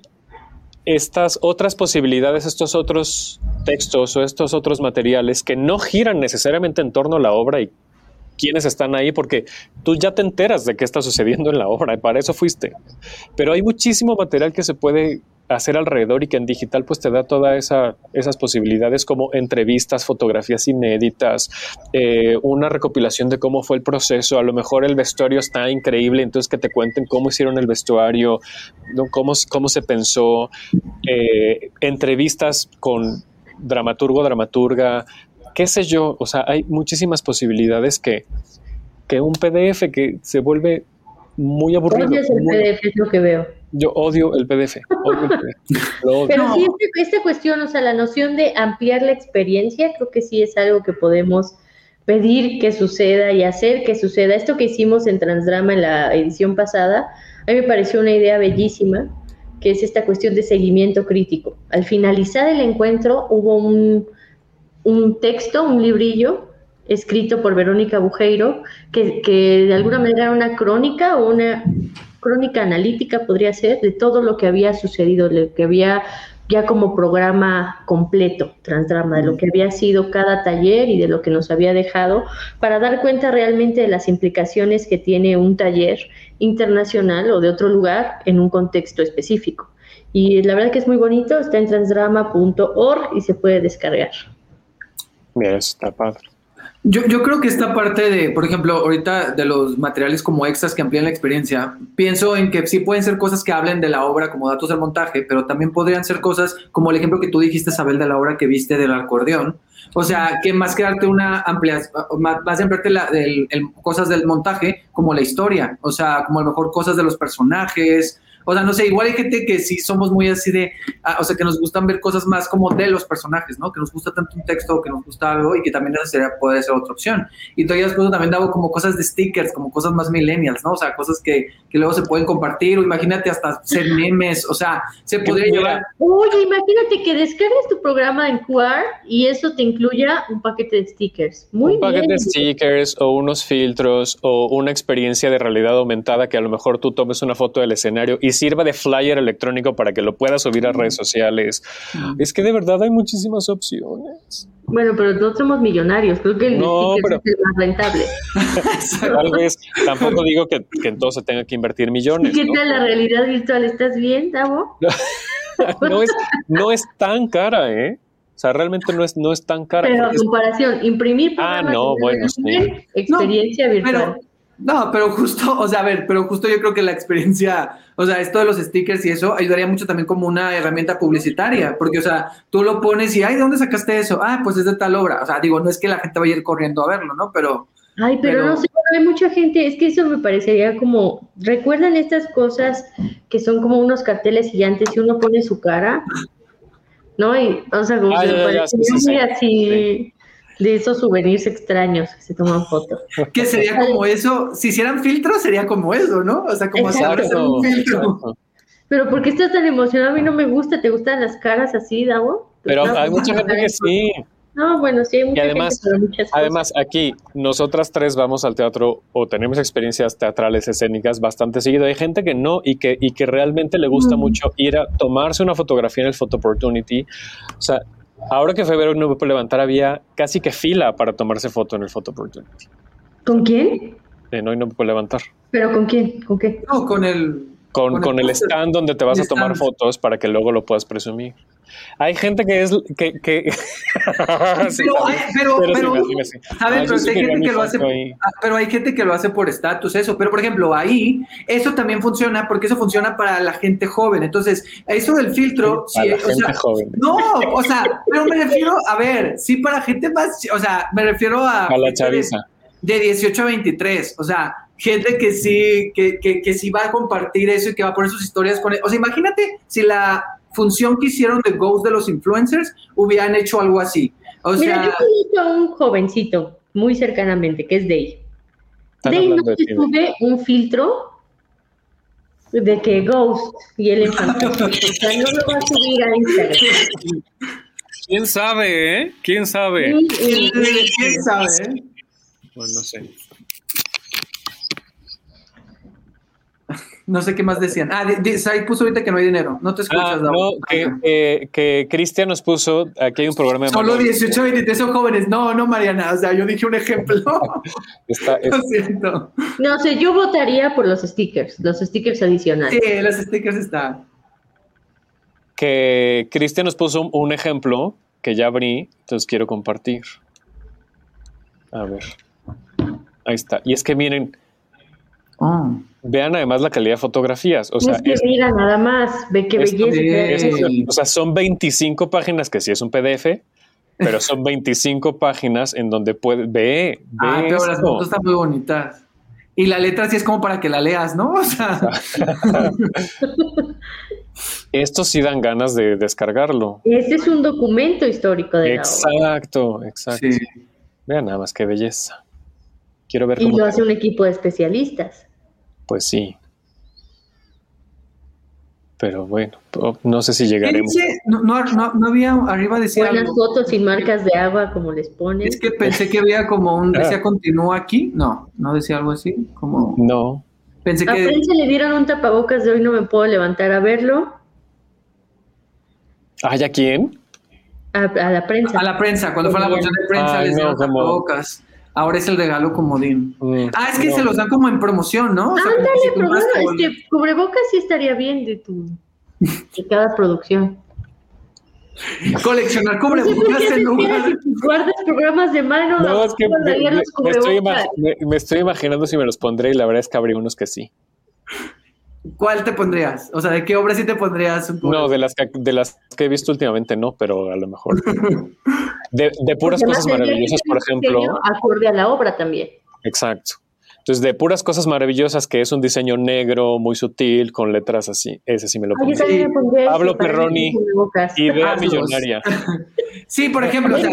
estas otras posibilidades, estos otros textos o estos otros materiales que no giran necesariamente en torno a la obra y quiénes están ahí, porque tú ya te enteras de qué está sucediendo en la obra, y para eso fuiste. Pero hay muchísimo material que se puede hacer alrededor y que en digital pues te da todas esa, esas posibilidades como entrevistas, fotografías inéditas, eh, una recopilación de cómo fue el proceso, a lo mejor el vestuario está increíble, entonces que te cuenten cómo hicieron el vestuario, cómo, cómo se pensó, eh, entrevistas con dramaturgo, dramaturga, qué sé yo, o sea, hay muchísimas posibilidades que, que un PDF que se vuelve muy aburrido. el PDF, es lo que veo. Yo odio el PDF. [laughs] Pero sí, este, esta cuestión, o sea, la noción de ampliar la experiencia, creo que sí es algo que podemos pedir que suceda y hacer que suceda. Esto que hicimos en Transdrama en la edición pasada, a mí me pareció una idea bellísima, que es esta cuestión de seguimiento crítico. Al finalizar el encuentro hubo un, un texto, un librillo escrito por Verónica Bujeiro, que, que de alguna manera era una crónica o una crónica analítica podría ser de todo lo que había sucedido, lo que había ya como programa completo, Transdrama, de lo que había sido cada taller y de lo que nos había dejado, para dar cuenta realmente de las implicaciones que tiene un taller internacional o de otro lugar en un contexto específico. Y la verdad que es muy bonito, está en transdrama.org y se puede descargar. Mira, está padre. Yo, yo, creo que esta parte de, por ejemplo, ahorita de los materiales como extras que amplían la experiencia, pienso en que sí pueden ser cosas que hablen de la obra como datos del montaje, pero también podrían ser cosas como el ejemplo que tú dijiste, Isabel, de la obra que viste del acordeón. O sea, que más que darte una ampliación, más de ampliarte la, cosas del montaje, como la historia, o sea, como a lo mejor cosas de los personajes, o sea, no sé, igual hay gente que sí somos muy así de, ah, o sea, que nos gustan ver cosas más como de los personajes, ¿no? Que nos gusta tanto un texto, que nos gusta algo y que también esa sería, puede ser otra opción. Y todavía después también hago como cosas de stickers, como cosas más millennials, ¿no? O sea, cosas que, que luego se pueden compartir o imagínate hasta ser memes, o sea, se podría llevar... Oye, imagínate que descargues tu programa en QR y eso te incluya un paquete de stickers. Muy un paquete de stickers o unos filtros o una experiencia de realidad aumentada que a lo mejor tú tomes una foto del escenario y sirva de flyer electrónico para que lo puedas subir a redes sociales. Es que de verdad hay muchísimas opciones. Bueno, pero no somos millonarios, creo que el no, es el más rentable. Tal vez, tampoco digo que, que entonces se tenga que invertir millones. ¿Qué tal la realidad virtual? ¿Estás bien, Davo? [laughs] no, es, no es tan cara, ¿eh? O sea, realmente no es, no es tan cara. Pero a comparación, imprimir ah, no, bueno, experiencia virtual. No, pero justo, o sea, a ver, pero justo yo creo que la experiencia, o sea, esto de los stickers y eso ayudaría mucho también como una herramienta publicitaria, porque, o sea, tú lo pones y, ay, ¿de dónde sacaste eso? Ah, pues es de tal obra. O sea, digo, no es que la gente vaya a ir corriendo a verlo, ¿no? Pero... Ay, pero, no sé, hay mucha gente, es que eso me parecería como, ¿recuerdan estas cosas que son como unos carteles gigantes y uno pone su cara? ¿No? Y, o sea, como que así de esos souvenirs extraños que se toman fotos. Que sería como eso, si hicieran filtros sería como eso, ¿no? O sea, como si ahora un filtro. Pero ¿por qué estás tan emocionado? A mí no me gusta, ¿te gustan las caras así, Davo? Pero hay mucha gente que sí. No, bueno, sí hay mucha y además, gente, además aquí nosotras tres vamos al teatro o tenemos experiencias teatrales escénicas bastante seguido. Hay gente que no y que, y que realmente le gusta mucho ir a tomarse una fotografía en el Photo Opportunity. O sea, Ahora que febrero no me puedo levantar, había casi que fila para tomarse foto en el Photo Opportunity. ¿Con quién? Eh, no, y no me puedo levantar. ¿Pero con quién? ¿Con qué? No, con el... Con, el, stand donde te vas a tomar fotos para que luego lo puedas presumir. Hay gente que es que, que... [laughs] pero, pero, Pero hay gente que lo hace, ah, pero hay gente que lo hace por estatus, eso. Pero por ejemplo, ahí eso también funciona porque eso funciona para la gente joven. Entonces, eso del filtro, sí, o sea, no, o sea, pero me refiero, a ver, sí para gente más, o sea, me refiero a, a la chaviza. De, 18 a 23, o sea, gente que sí, que, que, que sí va a compartir eso y que va a poner sus historias con él. O sea, imagínate si la función que hicieron de Ghost de los influencers hubieran hecho algo así. O Mira, yo conozco a un jovencito muy cercanamente, que es Dave. Dave no sube un filtro de que Ghost y él pantalla. [laughs] o sea, no lo va a subir a Instagram. ¿Quién sabe, eh? ¿Quién sabe? ¿Quién sabe? Bueno, no sé. No sé qué más decían. Ah, Sai puso ahorita que no hay dinero. No te escuchas, ah, No, que, que, Cristian nos puso, aquí hay un programa de... Solo 18, 23 son jóvenes. No, no, Mariana. O sea, yo dije un ejemplo. [laughs] Está, [laughs] Lo siento. No sé, yo votaría por los stickers, los stickers adicionales. Sí, los stickers están. Que Cristian nos puso un ejemplo que ya abrí, entonces quiero compartir. A ver. Ahí está. Y es que miren, Ah. Vean además la calidad de fotografías. O sea, es que mira nada más, ve qué belleza. o sea, son 25 páginas que sí es un PDF, pero son [laughs] 25 páginas en donde puedes ve, Ah, pero las fotos están muy bonitas. Y la letra sí es como para que la leas, ¿no? [laughs] O sea. [laughs] Estos sí dan ganas de descargarlo. Este es un documento histórico de Exacto, la exacto. Vean nada más qué belleza. Quiero ver cómo. Y lo hace un equipo de especialistas pues sí. Pero bueno, no sé si llegaremos. No, no, no, había arriba decía. Buenas fotos sin marcas de agua, como les ponen. Es que pensé que había como un. [laughs] Decía ah. continúa aquí. No, no decía algo así. Como. No. Pensé a que. prensa le dieron un tapabocas de hoy, no me puedo levantar a verlo. ¿Ay, a quién? A, la prensa. A la prensa, cuando fue la bolsa de prensa, les dieron tapabocas. Ahora es el regalo comodín. Mm, ah, es que se los dan como en promoción, ¿no? O sea, Ándale, pero bueno, es que cubrebocas sí estaría bien de tu de cada producción. [laughs] Coleccionar cubrebocas en lugar. Guardas programas de mano. No, es que me, estoy imaginando si me los pondré y la verdad es que habría unos que sí. ¿Cuál te pondrías? O sea, ¿de qué obra sí te pondrías un No, de las, que, de las que he visto últimamente no, pero a lo mejor. [laughs] De, puras cosas maravillosas, por ejemplo. Acorde a la obra también. Exacto. Entonces, de puras cosas maravillosas, que es un diseño negro, muy sutil, con letras así. Ese sí me lo pondría. Pablo Perroni, idea millonaria. [laughs] sí, por ejemplo, o sea,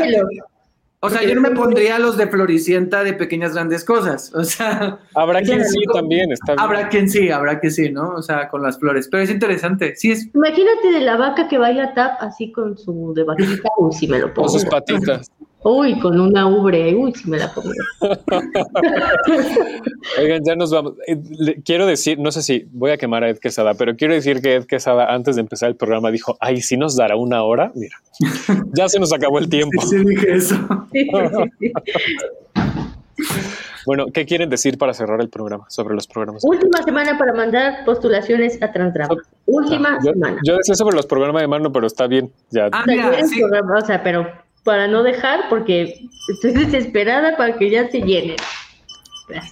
yo no me pondría los de Floricienta de pequeñas grandes cosas. O sea. Habrá [laughs] quien sí también, está bien. Habrá quien sí, habrá que sí, ¿no? O sea, con las flores. Pero es interesante. Sí es. Imagínate de la vaca que baila tap así con su de vaquita. Uy, si me lo pongo. Con sus patitas. Uy, con una ubre, uy, si me la pongo. [laughs] Oigan, ya nos vamos. Eh, quiero decir, no sé si voy a quemar a Ed Quesada, pero quiero decir que Ed Quesada, antes de empezar el programa, dijo: Ay, si nos dará una hora. Mira, [laughs] ya se nos acabó el tiempo. Sí, dije eso. [laughs] bueno, ¿qué quieren decir para cerrar el programa sobre los programas? Última semana para mandar postulaciones a Transdrama. Última semana. Yo decía sobre los programas de mano, pero está bien. Ya. Ah, o sea, pero para no dejar, porque estoy desesperada para que ya se llenen.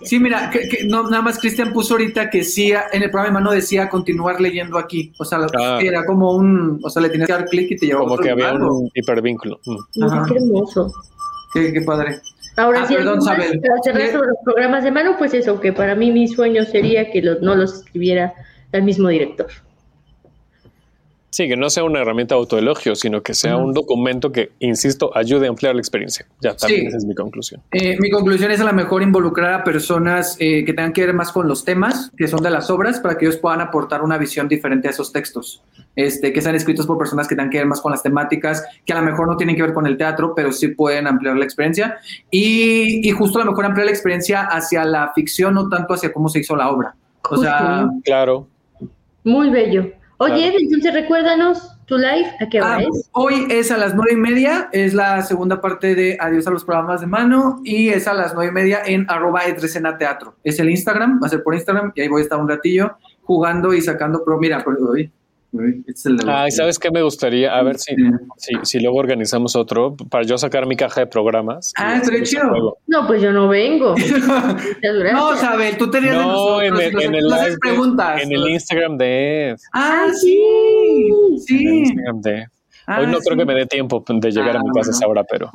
Sí, mira, que, no, nada más Cristian puso ahorita que sí, en el programa no decía continuar leyendo aquí. O sea, ah. era como un, o sea, le tenías que dar clic y te llevaba Como que había un hipervínculo. Mm. Qué hermoso. Qué, padre. Ahora ah, sí, perdón, para cerrar sobre los programas de mano, pues eso, que para mí mi sueño sería que los, no los escribiera el mismo director. Sí, que no sea una herramienta de autoelogio, sino que sea un documento que, insisto, ayude a ampliar la experiencia. Ya también esa es mi conclusión. Eh, mi conclusión es a lo mejor involucrar a personas eh, que tengan que ver más con los temas que son de las obras para que ellos puedan aportar una visión diferente a esos textos. Este, que sean escritos por personas que tengan que ver más con las temáticas, que a lo mejor no tienen que ver con el teatro, pero sí pueden ampliar la experiencia. Y, y justo a lo mejor ampliar la experiencia hacia la ficción, no tanto hacia cómo se hizo la obra. O sea, claro. Muy bello. Oye, entonces recuérdanos tu live, ¿a qué hora ah, es? Hoy es a las nueve y media, es la segunda parte de Adiós a los programas de mano y es a las nueve y media en arroba etresena teatro. Es el Instagram, va a ser por Instagram y ahí voy a estar un ratillo jugando y sacando, pero mira, hoy Ay, ¿sabes qué me gustaría? A ver si, si, luego organizamos otro para yo sacar mi caja de programas. Ah, estaría chido. No, pues yo no vengo. [laughs] no, Sabel, tú tenías no, en el, en el, preguntas. En el Instagram de Ah, sí. Sí. En el Instagram de Hoy no ah, creo que me dé tiempo de llegar a mi ah, casa a esa hora, pero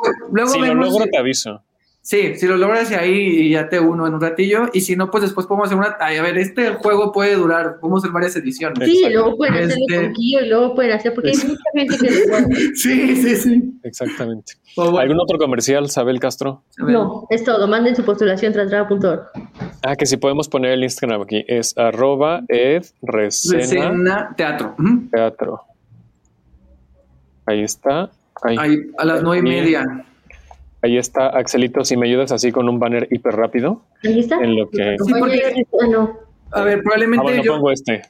si lo logro, te aviso. Sí, si lo logras ahí y ya te uno en un ratillo. Y si no, pues después podemos hacer una. a ver, este juego puede durar, podemos hacer varias ediciones. Sí, luego pueden hacerlo este... con Kio y luego pueden hacer, porque hay mucha gente que lo [laughs] Sí, sí, sí. Exactamente. [laughs] Pues ¿Algún otro comercial, Sabel Castro? No, es todo. Manden su postulación trasdraga.org. Ah, que si podemos poner el Instagram aquí. Es arroba ed resena, teatro. Teatro. Ahí está. Ahí, a las nueve y media. Ahí está, Axelito, si me ayudas así con un banner hiper rápido. Ahí está. En lo que... Sí, porque... A ver, probablemente ah, yo... pongo este.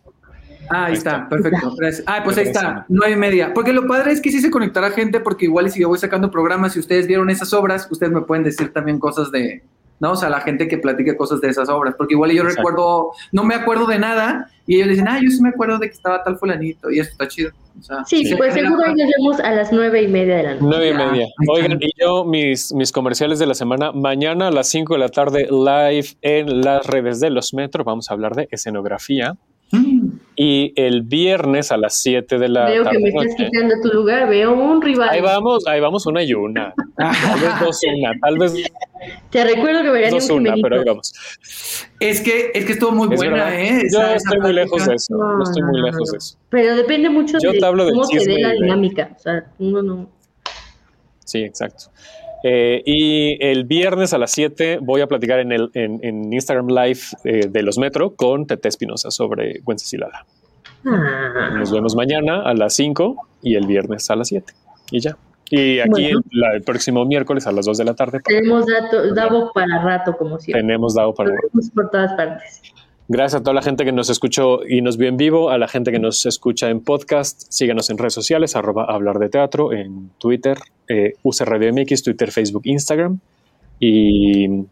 Ah, ahí, está, perfecto. Ah, pues ahí está, nueve y media. Porque lo padre es que sí se conectará gente, porque igual si yo voy sacando programas, si ustedes vieron esas obras, ustedes me pueden decir también cosas de, ¿no? O sea, la gente que platique cosas de esas obras, porque igual yo recuerdo, no me acuerdo de nada, y ellos dicen, ah, yo sí me acuerdo de que estaba tal fulanito, y eso está chido. Sí, pues seguro nos vemos a las nueve y media de la noche. Nueve y media. Oigan, y yo mis, mis comerciales de la semana, mañana a las cinco de la tarde, live en las redes de los metros, vamos a hablar de escenografía. Y el viernes a las 7 de la Veo que me estás quitando tu lugar, veo un rival. Ahí vamos, ahí vamos una y una. tal vez dos una, tal vez. Te recuerdo que me dos una, pero ahí vamos. Es que, es que estuvo muy buena, ¿eh? Yo estoy muy lejos de eso. No, estoy muy lejos de eso. Pero depende mucho de cómo se dé la dinámica. O sea, uno no. Sí, exacto. Eh, y el viernes a las 7 voy a platicar en, el, en, Instagram Live eh, de los Metro con Tete Espinosa sobre Wencesilala. Ah. Nos vemos mañana a las 5 y el viernes a las 7. Y ya. Y aquí el, próximo miércoles a las 2 de la tarde. Tenemos Davo para rato, como siempre. Tenemos Davo para rato. Por todas partes. Gracias a toda la gente que nos escuchó y nos vio en vivo, a la gente que nos escucha en podcast. Síganos en redes sociales, arroba hablar de teatro, en Twitter, eh, Radio MX, Twitter, Facebook, Instagram y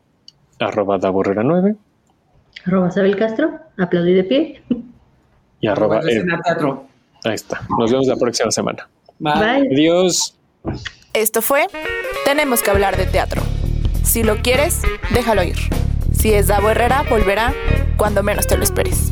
arroba Daborrera 9. Arroba Sabel Castro, aplaudí de pie. Y arroba, teatro. Ahí está. Nos vemos la próxima semana. Bye. Adiós. Esto fue Tenemos que hablar de teatro. Si lo quieres, déjalo ir. Si es Davo Herrera, volverá cuando menos te lo esperes.